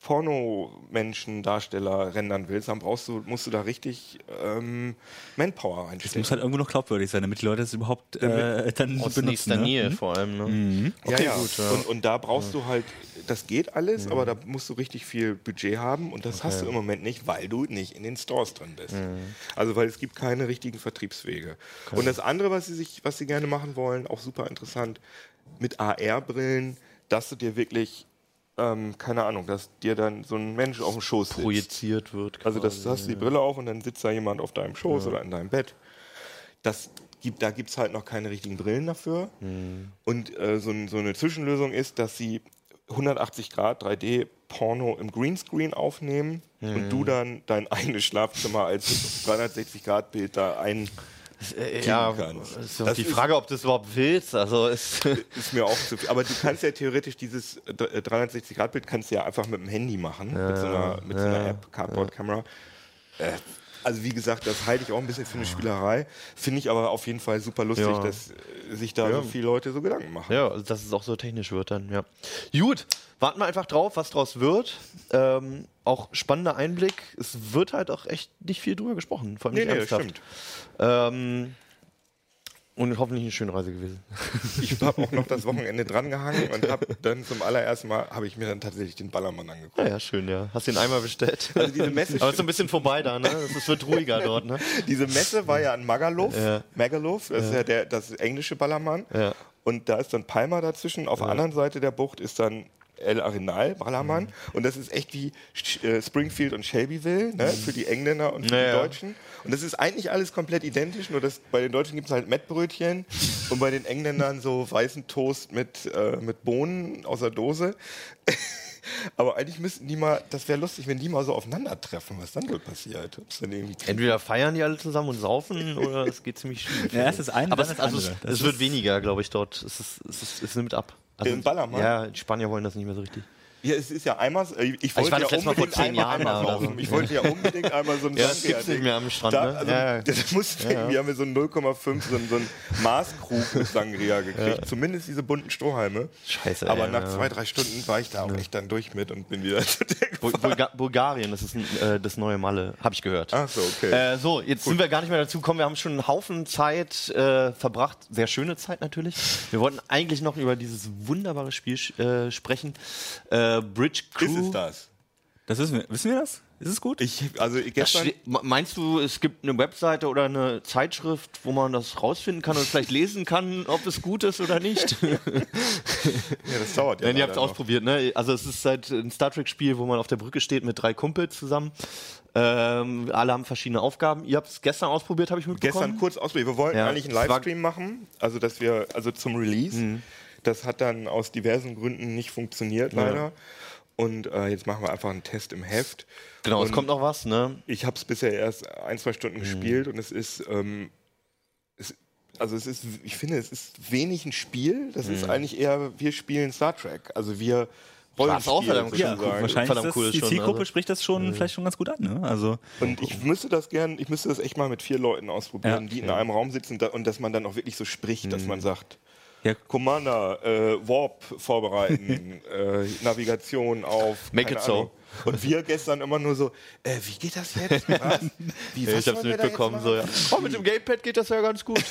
[SPEAKER 3] Porno-Menschen, Darsteller rendern willst, dann brauchst du, musst du da richtig ähm, Manpower
[SPEAKER 5] Es
[SPEAKER 3] reinstecken.
[SPEAKER 5] muss halt irgendwo noch glaubwürdig sein, damit die Leute es überhaupt äh, dann
[SPEAKER 1] Aus
[SPEAKER 5] benutzen.
[SPEAKER 1] nächster
[SPEAKER 5] ne?
[SPEAKER 1] Nähe vor allem. Ne?
[SPEAKER 3] ja,
[SPEAKER 1] Okay,
[SPEAKER 3] ja.
[SPEAKER 1] gut, ja.
[SPEAKER 3] Und, und da brauchst du halt, das geht alles, aber da musst du richtig viel Budget haben und das hast du im Moment nicht, weil du nicht in den Stores drin bist. Also weil es gibt keine richtigen Vertriebswege. Und das andere, was sie sich, was sie gerne machen wollen, auch super interessant, mit AR-Brillen, dass du dir wirklich, ähm, keine Ahnung, dass dir dann so ein Mensch auf dem Schoß sitzt.
[SPEAKER 1] Projiziert wird.
[SPEAKER 3] Also das,
[SPEAKER 1] quasi,
[SPEAKER 3] du hast die Brille auf und dann sitzt da jemand auf deinem Schoß oder in deinem Bett. Das gibt, da gibt es halt noch keine richtigen Brillen dafür. Und äh, so, so eine Zwischenlösung ist, dass sie 180 Grad 3D Porno im Greenscreen aufnehmen und du dann dein eigenes Schlafzimmer als 360 Grad Bild da ein
[SPEAKER 1] ja,
[SPEAKER 3] kannst.
[SPEAKER 1] ist
[SPEAKER 3] Das
[SPEAKER 1] die
[SPEAKER 3] ist-
[SPEAKER 1] Frage, ob du es überhaupt willst. Also ist,
[SPEAKER 3] Ist mir auch zu viel. Aber du kannst ja theoretisch dieses 360-Grad-Bild kannst du ja einfach mit dem Handy machen, mit so einer, mit so einer App, Cardboard-Kamera. Äh, also wie gesagt, das halte ich auch ein bisschen für eine Spielerei. Finde ich aber auf jeden Fall super lustig,
[SPEAKER 1] Ja.
[SPEAKER 3] dass äh, sich da
[SPEAKER 1] Ja.
[SPEAKER 3] so viele Leute so Gedanken machen.
[SPEAKER 1] ja, also dass es auch so technisch wird dann, ja. Gut, warten wir einfach drauf, was draus wird. Ähm, auch spannender Einblick. Es wird halt auch echt nicht viel drüber gesprochen. Vor allem
[SPEAKER 3] Nee,
[SPEAKER 1] nicht
[SPEAKER 3] nee,
[SPEAKER 1] ernsthaft.
[SPEAKER 3] stimmt.
[SPEAKER 1] Ähm, und hoffentlich eine schöne Reise gewesen.
[SPEAKER 3] Ich habe auch noch das Wochenende drangehangen und habe dann zum allerersten Mal, habe ich mir dann tatsächlich den Ballermann angeguckt.
[SPEAKER 1] Ja, ja, schön, ja. Hast den einmal bestellt.
[SPEAKER 3] Also diese Messe,
[SPEAKER 1] Aber es ist so ein bisschen vorbei da, ne? Es wird ruhiger dort, ne?
[SPEAKER 3] diese Messe war ja in Magaluf,
[SPEAKER 1] Ja.
[SPEAKER 3] Magaluf, das ist ja der, das englische Ballermann.
[SPEAKER 1] Ja.
[SPEAKER 3] Und da ist dann Palma dazwischen. Auf der anderen Seite der Bucht ist dann El Arenal, Ballermann.
[SPEAKER 1] Mhm.
[SPEAKER 3] Und das ist echt wie äh, Springfield und Shelbyville ne? für die Engländer und für
[SPEAKER 1] Ja,
[SPEAKER 3] die. Deutschen. Und das ist eigentlich alles komplett identisch, nur dass bei den Deutschen gibt es halt Mettbrötchen und bei den Engländern so weißen Toast mit, äh, mit Bohnen aus der Dose. Aber eigentlich müssten die mal, das wäre lustig, wenn die mal so aufeinandertreffen, was dann wohl passiert.
[SPEAKER 1] Entweder feiern die alle zusammen und saufen oder es geht ziemlich schief.
[SPEAKER 5] Ja, es ist ein,
[SPEAKER 1] Aber
[SPEAKER 5] dann
[SPEAKER 1] es,
[SPEAKER 5] das
[SPEAKER 1] also es, es wird weniger, glaube ich, dort. Es, ist, es, ist, es nimmt ab. Also,
[SPEAKER 3] Im Ballermann?
[SPEAKER 1] Ja, die Spanier wollen das nicht mehr so richtig.
[SPEAKER 3] Ja, es ist ja einmal, äh, ich wollte ja
[SPEAKER 1] letzte Mal vor
[SPEAKER 3] unbedingt einmal, einmal
[SPEAKER 1] so.
[SPEAKER 3] Ich wollte ja unbedingt einmal so ein
[SPEAKER 1] Ja, das gibt's nicht mehr am Strand,
[SPEAKER 3] Da,
[SPEAKER 1] ne?
[SPEAKER 3] also,
[SPEAKER 1] Ja, ja.
[SPEAKER 3] Das muss, Wir haben ja so ein 0,5, so, ein- so ein Maßkrug mit Sangria gekriegt. Zumindest diese bunten Strohhalme.
[SPEAKER 1] Scheiße,
[SPEAKER 3] Aber
[SPEAKER 1] ey,
[SPEAKER 3] nach
[SPEAKER 1] ja.
[SPEAKER 3] zwei, drei Stunden war ich da auch echt dann durch mit und bin wieder zu der
[SPEAKER 1] Bul. Bulga Bulgarien, das ist ein, äh, das neue Malle, habe ich gehört.
[SPEAKER 3] Ach so, okay.
[SPEAKER 1] Äh, so, jetzt sind wir gar nicht mehr dazu gekommen. Wir haben schon einen Haufen Zeit äh, verbracht. Sehr schöne Zeit natürlich. Wir wollten eigentlich noch über dieses wunderbare Spiel äh, sprechen. Äh, Bridge Crew.
[SPEAKER 3] ist es das?
[SPEAKER 5] Das wissen wir, wissen wir das? Ist es gut?
[SPEAKER 3] Ich, also gestern,
[SPEAKER 1] ste- me- Meinst du, es gibt eine Webseite oder eine Zeitschrift, wo man das rausfinden kann und vielleicht lesen kann, ob es gut ist oder nicht?
[SPEAKER 3] ja, das dauert ja
[SPEAKER 1] Nein, ihr habt es ausprobiert, ne? Also es ist halt ein Star Trek-Spiel, wo man auf der Brücke steht mit drei Kumpels zusammen. Ähm, alle haben verschiedene Aufgaben. Ihr habt es gestern ausprobiert, habe ich mitbekommen.
[SPEAKER 3] Gestern kurz ausprobiert. Wir wollten
[SPEAKER 1] Ja.
[SPEAKER 3] eigentlich einen Livestream machen, also dass wir, also zum Release.
[SPEAKER 1] Mhm.
[SPEAKER 3] Das hat dann aus diversen Gründen nicht funktioniert, leider. Und äh, jetzt machen wir einfach einen Test im Heft.
[SPEAKER 1] Genau,
[SPEAKER 3] und
[SPEAKER 1] es kommt noch was, ne?
[SPEAKER 3] Ich habe es bisher erst ein, zwei
[SPEAKER 1] Mhm.
[SPEAKER 3] Stunden gespielt und es ist, ähm, es, also es ist, ich finde, es ist wenig ein Spiel. Das
[SPEAKER 1] Mhm.
[SPEAKER 3] ist eigentlich eher, wir spielen Star Trek. Also wir
[SPEAKER 1] War's auch
[SPEAKER 3] Rollenspiel
[SPEAKER 1] verdammt
[SPEAKER 5] ja,
[SPEAKER 3] sozusagen.
[SPEAKER 5] wahrscheinlich
[SPEAKER 1] verdammt
[SPEAKER 5] ist
[SPEAKER 1] cool
[SPEAKER 5] die Zielgruppe
[SPEAKER 1] also.
[SPEAKER 5] spricht das schon vielleicht schon ganz gut an. Ne? Also
[SPEAKER 3] Und ich müsste das gern, ich müsste das echt mal mit vier Leuten ausprobieren,
[SPEAKER 5] Ja.
[SPEAKER 3] die in einem Raum sitzen da, und dass man dann auch wirklich so spricht, dass
[SPEAKER 1] Mhm.
[SPEAKER 3] man sagt,
[SPEAKER 5] Ja.
[SPEAKER 3] Commander, äh, Warp vorbereiten, äh, Navigation auf.
[SPEAKER 1] Make
[SPEAKER 3] keine
[SPEAKER 1] it so.
[SPEAKER 3] Ahnung. Und wir gestern immer nur so, äh, wie geht das jetzt? Was? Wie, was
[SPEAKER 1] ich hab's mitbekommen, so, ja. Oh, mit dem Gamepad geht das ja ganz gut.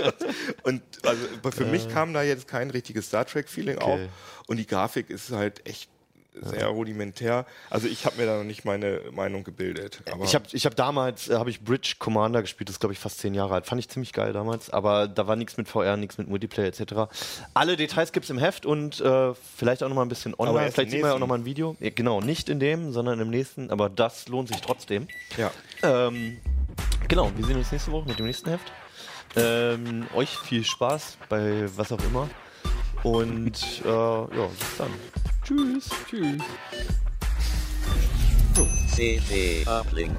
[SPEAKER 3] Und also für mich kam da jetzt kein richtiges Star Trek-Feeling
[SPEAKER 1] Okay.
[SPEAKER 3] auf. Und die Grafik ist halt echt sehr rudimentär. Also ich habe mir da noch nicht meine Meinung gebildet. Aber
[SPEAKER 1] Ich habe ich hab damals äh, ich Bridge Commander gespielt, das ist glaube ich fast zehn Jahre alt. Fand ich ziemlich geil damals, aber da war nichts mit VR, nichts mit Multiplayer etc. Alle Details gibt's im Heft und äh, vielleicht auch noch mal ein bisschen online. Vielleicht sehen wir ja auch
[SPEAKER 3] nächsten.
[SPEAKER 1] noch mal ein Video. Ja, genau, nicht in dem, sondern im nächsten, aber das lohnt sich trotzdem.
[SPEAKER 3] ja.
[SPEAKER 1] Ähm, genau, wir sehen uns nächste Woche mit dem nächsten Heft. Ähm, euch viel Spaß bei was auch immer. Und äh, ja, bis dann. Tschüss. Tschüss.
[SPEAKER 2] CD Uplink.